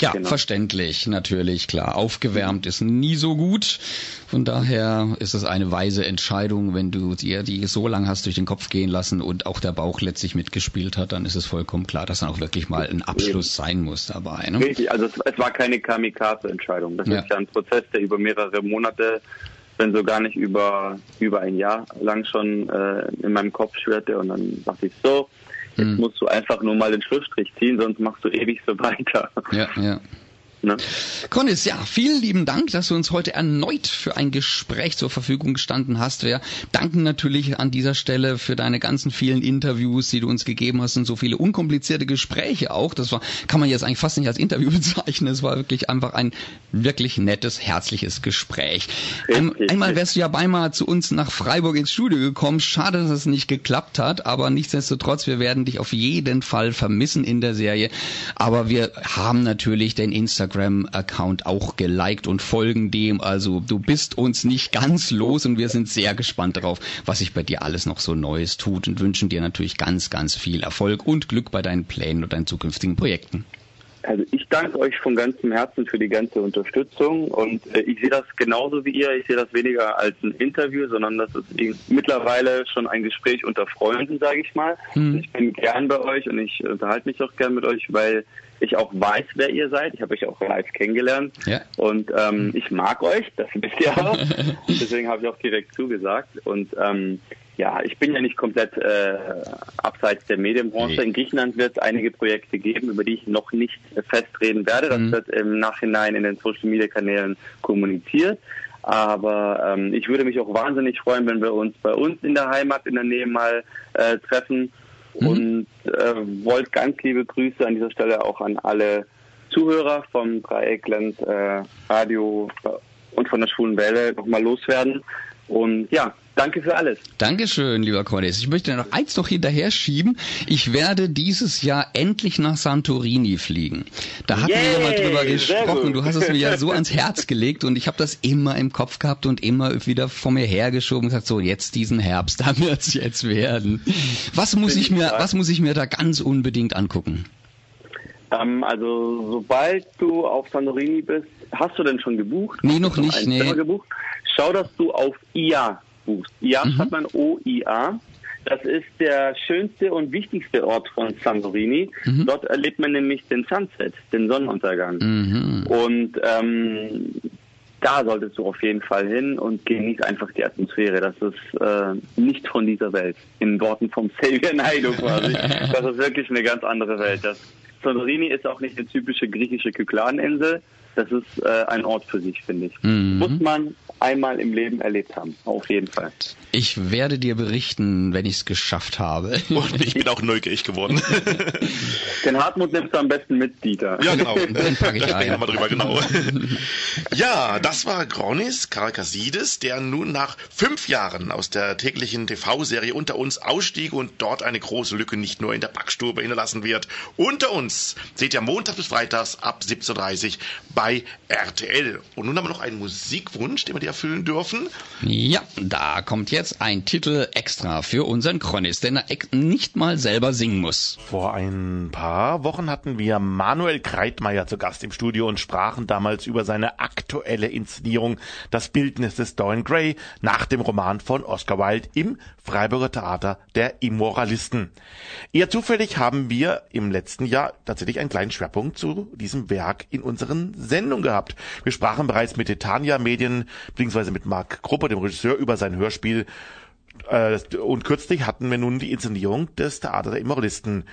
Ja, genau. verständlich, natürlich, klar. Aufgewärmt ist nie so gut. Von daher ist es eine weise Entscheidung, wenn du dir die so lang hast durch den Kopf gehen lassen und auch der Bauch letztlich mitgespielt hat, dann ist es vollkommen klar, dass dann auch wirklich mal ein Abschluss sein muss dabei. Ne? Richtig, also es, es war keine Kamikaze-Entscheidung. Das ja. ist ja ein Prozess, der über mehrere Monate wenn so gar nicht über über ein Jahr lang schon äh, in meinem Kopf schwirrte und dann dachte ich so, Jetzt mhm. musst du einfach nur mal den Schlussstrich ziehen, sonst machst du ewig so weiter. Ja, ja. Ne? Connis, ja, vielen lieben Dank, dass du uns heute erneut für ein Gespräch zur Verfügung gestanden hast. Wir danken natürlich an dieser Stelle für deine ganzen vielen Interviews, die du uns gegeben hast und so viele unkomplizierte Gespräche auch. Das war, kann man jetzt eigentlich fast nicht als Interview bezeichnen. Es war wirklich einfach ein wirklich nettes, herzliches Gespräch. Ein, einmal wärst du ja beinahe zu uns nach Freiburg ins Studio gekommen. Schade, dass es nicht geklappt hat, aber nichtsdestotrotz, wir werden dich auf jeden Fall vermissen in der Serie. Aber wir haben natürlich den Instagram Instagram-Account auch geliked und folgen dem. Also du bist uns nicht ganz los und wir sind sehr gespannt darauf, was sich bei dir alles noch so Neues tut und wünschen dir natürlich ganz, ganz viel Erfolg und Glück bei deinen Plänen und deinen zukünftigen Projekten. Also ich danke euch von ganzem Herzen für die ganze Unterstützung und äh, ich sehe das genauso wie ihr. Ich sehe das weniger als ein Interview, sondern das ist mittlerweile schon ein Gespräch unter Freunden, sage ich mal. Hm. Ich bin gern bei euch und ich unterhalte mich auch gern mit euch, weil ich auch weiß, wer ihr seid. Ich habe euch auch live kennengelernt ja. und ähm, ich mag euch, das wisst ihr auch. Deswegen habe ich auch direkt zugesagt und ähm, ja, ich bin ja nicht komplett äh, abseits der Medienbranche. Nee. In Griechenland wird es einige Projekte geben, über die ich noch nicht festreden werde. Das mhm. wird im Nachhinein in den Social Media Kanälen kommuniziert. Aber ähm, ich würde mich auch wahnsinnig freuen, wenn wir uns bei uns in der Heimat in der Nähe mal äh, treffen. Mhm. Und äh, wollte ganz liebe Grüße an dieser Stelle auch an alle Zuhörer vom Dreieckland äh, Radio und von der Schwulen Welle nochmal loswerden. Und ja, danke für alles. Dankeschön, lieber Cordes. Ich möchte noch eins noch hinterher schieben. Ich werde dieses Jahr endlich nach Santorini fliegen. Da hatten Yay, wir ja mal drüber gesprochen. Du hast es mir ja so ans Herz gelegt und ich habe das immer im Kopf gehabt und immer wieder vor mir hergeschoben und gesagt, so jetzt diesen Herbst, da wird's jetzt werden. Was muss ich mir, was muss ich mir da ganz unbedingt angucken? Ähm, also sobald du auf Santorini bist, hast du denn schon gebucht? Nee, noch nicht, nee. Gebucht? Schau, dass du auf IA buchst. IA Mhm. hat man O-I-A. Das ist der schönste und wichtigste Ort von Santorini. Mhm. Dort erlebt man nämlich den Sunset, den Sonnenuntergang. Mhm. Und ähm, da solltest du auf jeden Fall hin und genieß einfach die Atmosphäre. Das ist äh, nicht von dieser Welt. In Worten vom Xavier Naidoo quasi. Das ist wirklich eine ganz andere Welt. Das Santorini ist auch nicht eine typische griechische Kykladeninsel. Das ist äh, ein Ort für sich, finde ich. Mhm. Muss man einmal im Leben erlebt haben. Auf jeden Fall. Ich werde dir berichten, wenn ich es geschafft habe. Und ich bin auch neugierig geworden. Den Hartmut nimmst du am besten mit, Dieter. Ja, genau. Den pack ich da ein. mal drüber, genau. ja, das war Gronis Karakasides, der nun nach fünf Jahren aus der täglichen TV-Serie Unter uns ausstieg und dort eine große Lücke nicht nur in der Backstube hinterlassen wird. Unter uns seht ihr montags bis freitags ab 17.30 Uhr bei RTL. Und nun haben wir noch einen Musikwunsch, den wir dir erfüllen dürfen. Ja, da kommt jetzt ein Titel extra für unseren Chronis, den er nicht mal selber singen muss. Vor ein paar Wochen hatten wir Manuel Kreitmeier zu Gast im Studio und sprachen damals über seine aktuelle Inszenierung Das Bildnis des Dorian Gray nach dem Roman von Oscar Wilde im Freiburger Theater der Immoralisten. Eher zufällig haben wir im letzten Jahr tatsächlich einen kleinen Schwerpunkt zu diesem Werk in unseren Sendungen gehabt. Wir sprachen bereits mit Titania Medien bzw. mit Marc Gruppe, dem Regisseur, über sein Hörspiel äh, und kürzlich hatten wir nun die Inszenierung des Theater der Immoralisten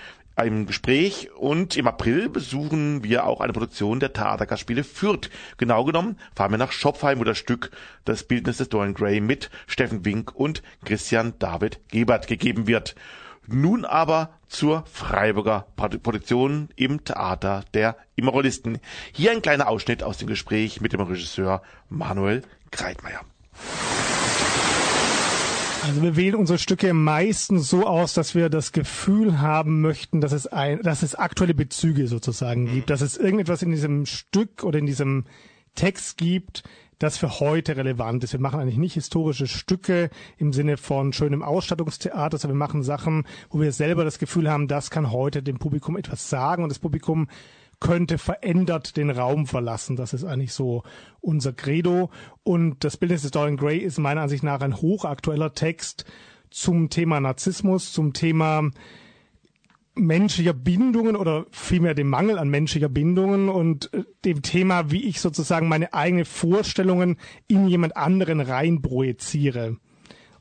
im Gespräch und im April besuchen wir auch eine Produktion der Theatergastspiele Fürth. Genau genommen fahren wir nach Schopfheim, wo das Stück Das Bildnis des Dorian Gray mit Steffen Wink und Christian David Gebert gegeben wird. Nun aber zur Freiburger Produktion im Theater der Immoralisten. Hier ein kleiner Ausschnitt aus dem Gespräch mit dem Regisseur Manuel Kreitmeier. Also wir wählen unsere Stücke meistens so aus, dass wir das Gefühl haben möchten, dass es ein, dass es aktuelle Bezüge sozusagen gibt, dass es irgendetwas in diesem Stück oder in diesem Text gibt, das für heute relevant ist. Wir machen eigentlich nicht historische Stücke im Sinne von schönem Ausstattungstheater, sondern wir machen Sachen, wo wir selber das Gefühl haben, das kann heute dem Publikum etwas sagen und das Publikum könnte verändert den Raum verlassen. Das ist eigentlich so unser Credo. Und das Bildnis des Dorian Gray ist meiner Ansicht nach ein hochaktueller Text zum Thema Narzissmus, zum Thema menschlicher Bindungen oder vielmehr dem Mangel an menschlicher Bindungen und äh, dem Thema, wie ich sozusagen meine eigenen Vorstellungen in jemand anderen rein projiziere.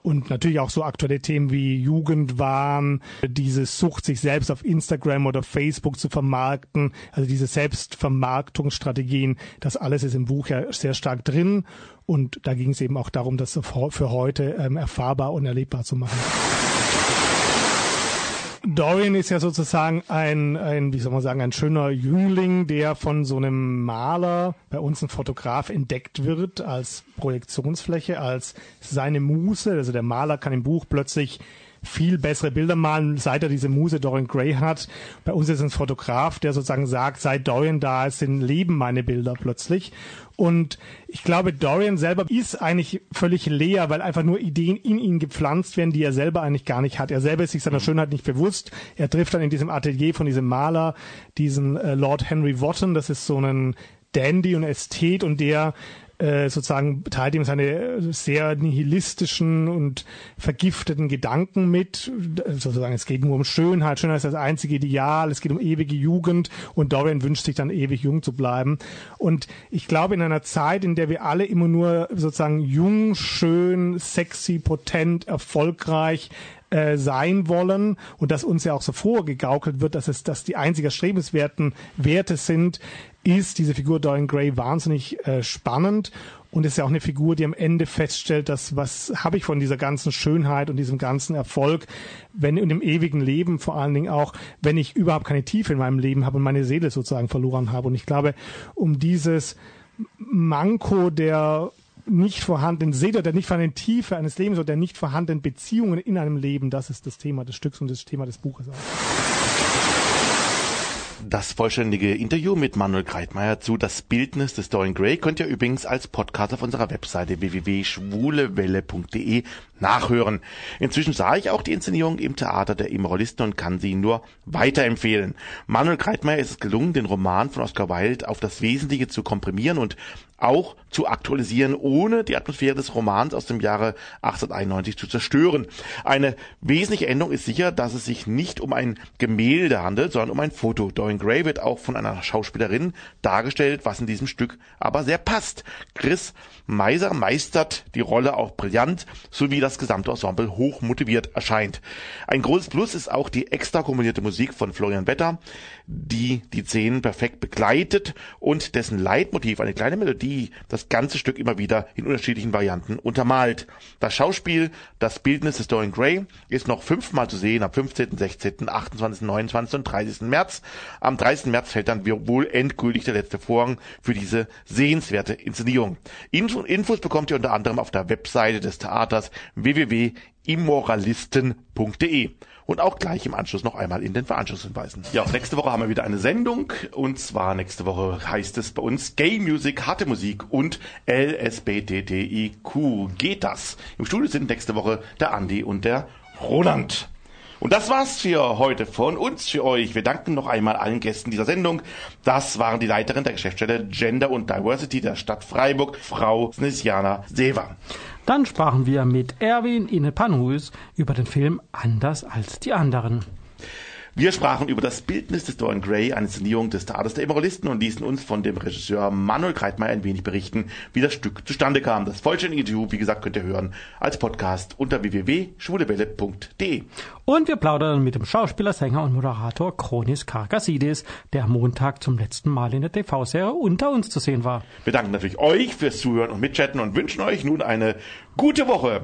Und natürlich auch so aktuelle Themen wie Jugendwahn, diese Sucht, sich selbst auf Instagram oder Facebook zu vermarkten, also diese Selbstvermarktungsstrategien, das alles ist im Buch ja sehr stark drin. Und da ging es eben auch darum, das für heute ähm, erfahrbar und erlebbar zu machen. Dorian ist ja sozusagen ein, ein, wie soll man sagen, ein schöner Jüngling, der von so einem Maler, bei uns ein Fotograf, entdeckt wird als Projektionsfläche, als seine Muse. Also der Maler kann im Buch plötzlich viel bessere Bilder malen, seit er diese Muse Dorian Gray hat. Bei uns ist ein Fotograf, der sozusagen sagt, seit Dorian da ist, sind Leben meine Bilder plötzlich. Und ich glaube, Dorian selber ist eigentlich völlig leer, weil einfach nur Ideen in ihn gepflanzt werden, die er selber eigentlich gar nicht hat. Er selber ist sich seiner Schönheit nicht bewusst. Er trifft dann in diesem Atelier von diesem Maler, diesen äh, Lord Henry Wotton, das ist so ein Dandy und Ästhet und der äh, sozusagen teilt ihm seine äh, sehr nihilistischen und vergifteten Gedanken mit. Sozusagen, es geht nur um Schönheit. Schönheit ist das einzige Ideal. Es geht um ewige Jugend und Dorian wünscht sich dann ewig jung zu bleiben. Und ich glaube, in einer Zeit, in der wir alle immer nur sozusagen jung, schön, sexy, potent, erfolgreich äh, sein wollen und dass uns ja auch so vorgegaukelt wird, dass es dass die einzig erstrebenswerten Werte sind, ist diese Figur Dorian Gray wahnsinnig äh, spannend und ist ja auch eine Figur, die am Ende feststellt, dass was habe ich von dieser ganzen Schönheit und diesem ganzen Erfolg, wenn in dem ewigen Leben vor allen Dingen auch, wenn ich überhaupt keine Tiefe in meinem Leben habe und meine Seele sozusagen verloren habe. Und ich glaube, um dieses Manko der nicht vorhandenen Seele, der nicht vorhandenen Tiefe eines Lebens oder der nicht vorhandenen Beziehungen in einem Leben. Das ist das Thema des Stücks und das Thema des Buches auch. Das vollständige Interview mit Manuel Kreitmeier zu Das Bildnis des Dorian Gray könnt ihr übrigens als Podcast auf unserer Webseite www.schwulewelle.de nachhören. Inzwischen sah ich auch die Inszenierung im Theater der Immoralisten und kann sie nur weiterempfehlen. Manuel Kreitmeier ist es gelungen, den Roman von Oscar Wilde auf das Wesentliche zu komprimieren und auch zu aktualisieren, ohne die Atmosphäre des Romans aus dem Jahre 1891 zu zerstören. Eine wesentliche Änderung ist sicher, dass es sich nicht um ein Gemälde handelt, sondern um ein Foto. Dorian Gray wird auch von einer Schauspielerin dargestellt, was in diesem Stück aber sehr passt. Chris Meiser meistert die Rolle auch brillant, sowie das gesamte Ensemble hoch erscheint. Ein großes Plus ist auch die extra komponierte Musik von Florian Wetter, die die Szenen perfekt begleitet und dessen Leitmotiv, eine kleine Melodie, das ganze Stück immer wieder in unterschiedlichen Varianten untermalt. Das Schauspiel, das Bildnis des Dorian Gray, ist noch fünfmal zu sehen am 15., 16., 28., 29. und 30. März. Am 30. März fällt dann wohl endgültig der letzte Vorhang für diese sehenswerte Inszenierung. Infos bekommt ihr unter anderem auf der Webseite des Theaters www.immoralisten.de und auch gleich im Anschluss noch einmal in den Veranstaltungshinweisen. Ja, nächste Woche haben wir wieder eine Sendung und zwar nächste Woche heißt es bei uns Gay Music, harte Musik und LSBTTIQ. Geht das? Im Studio sind nächste Woche der Andi und der Roland. Und das war's für heute von uns, für euch. Wir danken noch einmal allen Gästen dieser Sendung. Das waren die Leiterin der Geschäftsstelle Gender und Diversity der Stadt Freiburg, Frau Snesiana Seva. Dann sprachen wir mit Erwin Inepanhuis über den Film Anders als die anderen. Wir sprachen über das Bildnis des Dorian Gray, eine Inszenierung des Theaters der Immoralisten und ließen uns von dem Regisseur Manuel Kreitmeier ein wenig berichten, wie das Stück zustande kam. Das vollständige Interview, wie gesagt, könnt ihr hören als Podcast unter www.schwulewelle.de. Und wir plaudern mit dem Schauspieler, Sänger und Moderator Kronis Karkasidis, der am Montag zum letzten Mal in der TV-Serie unter uns zu sehen war. Wir danken natürlich euch fürs Zuhören und Mitchatten und wünschen euch nun eine gute Woche.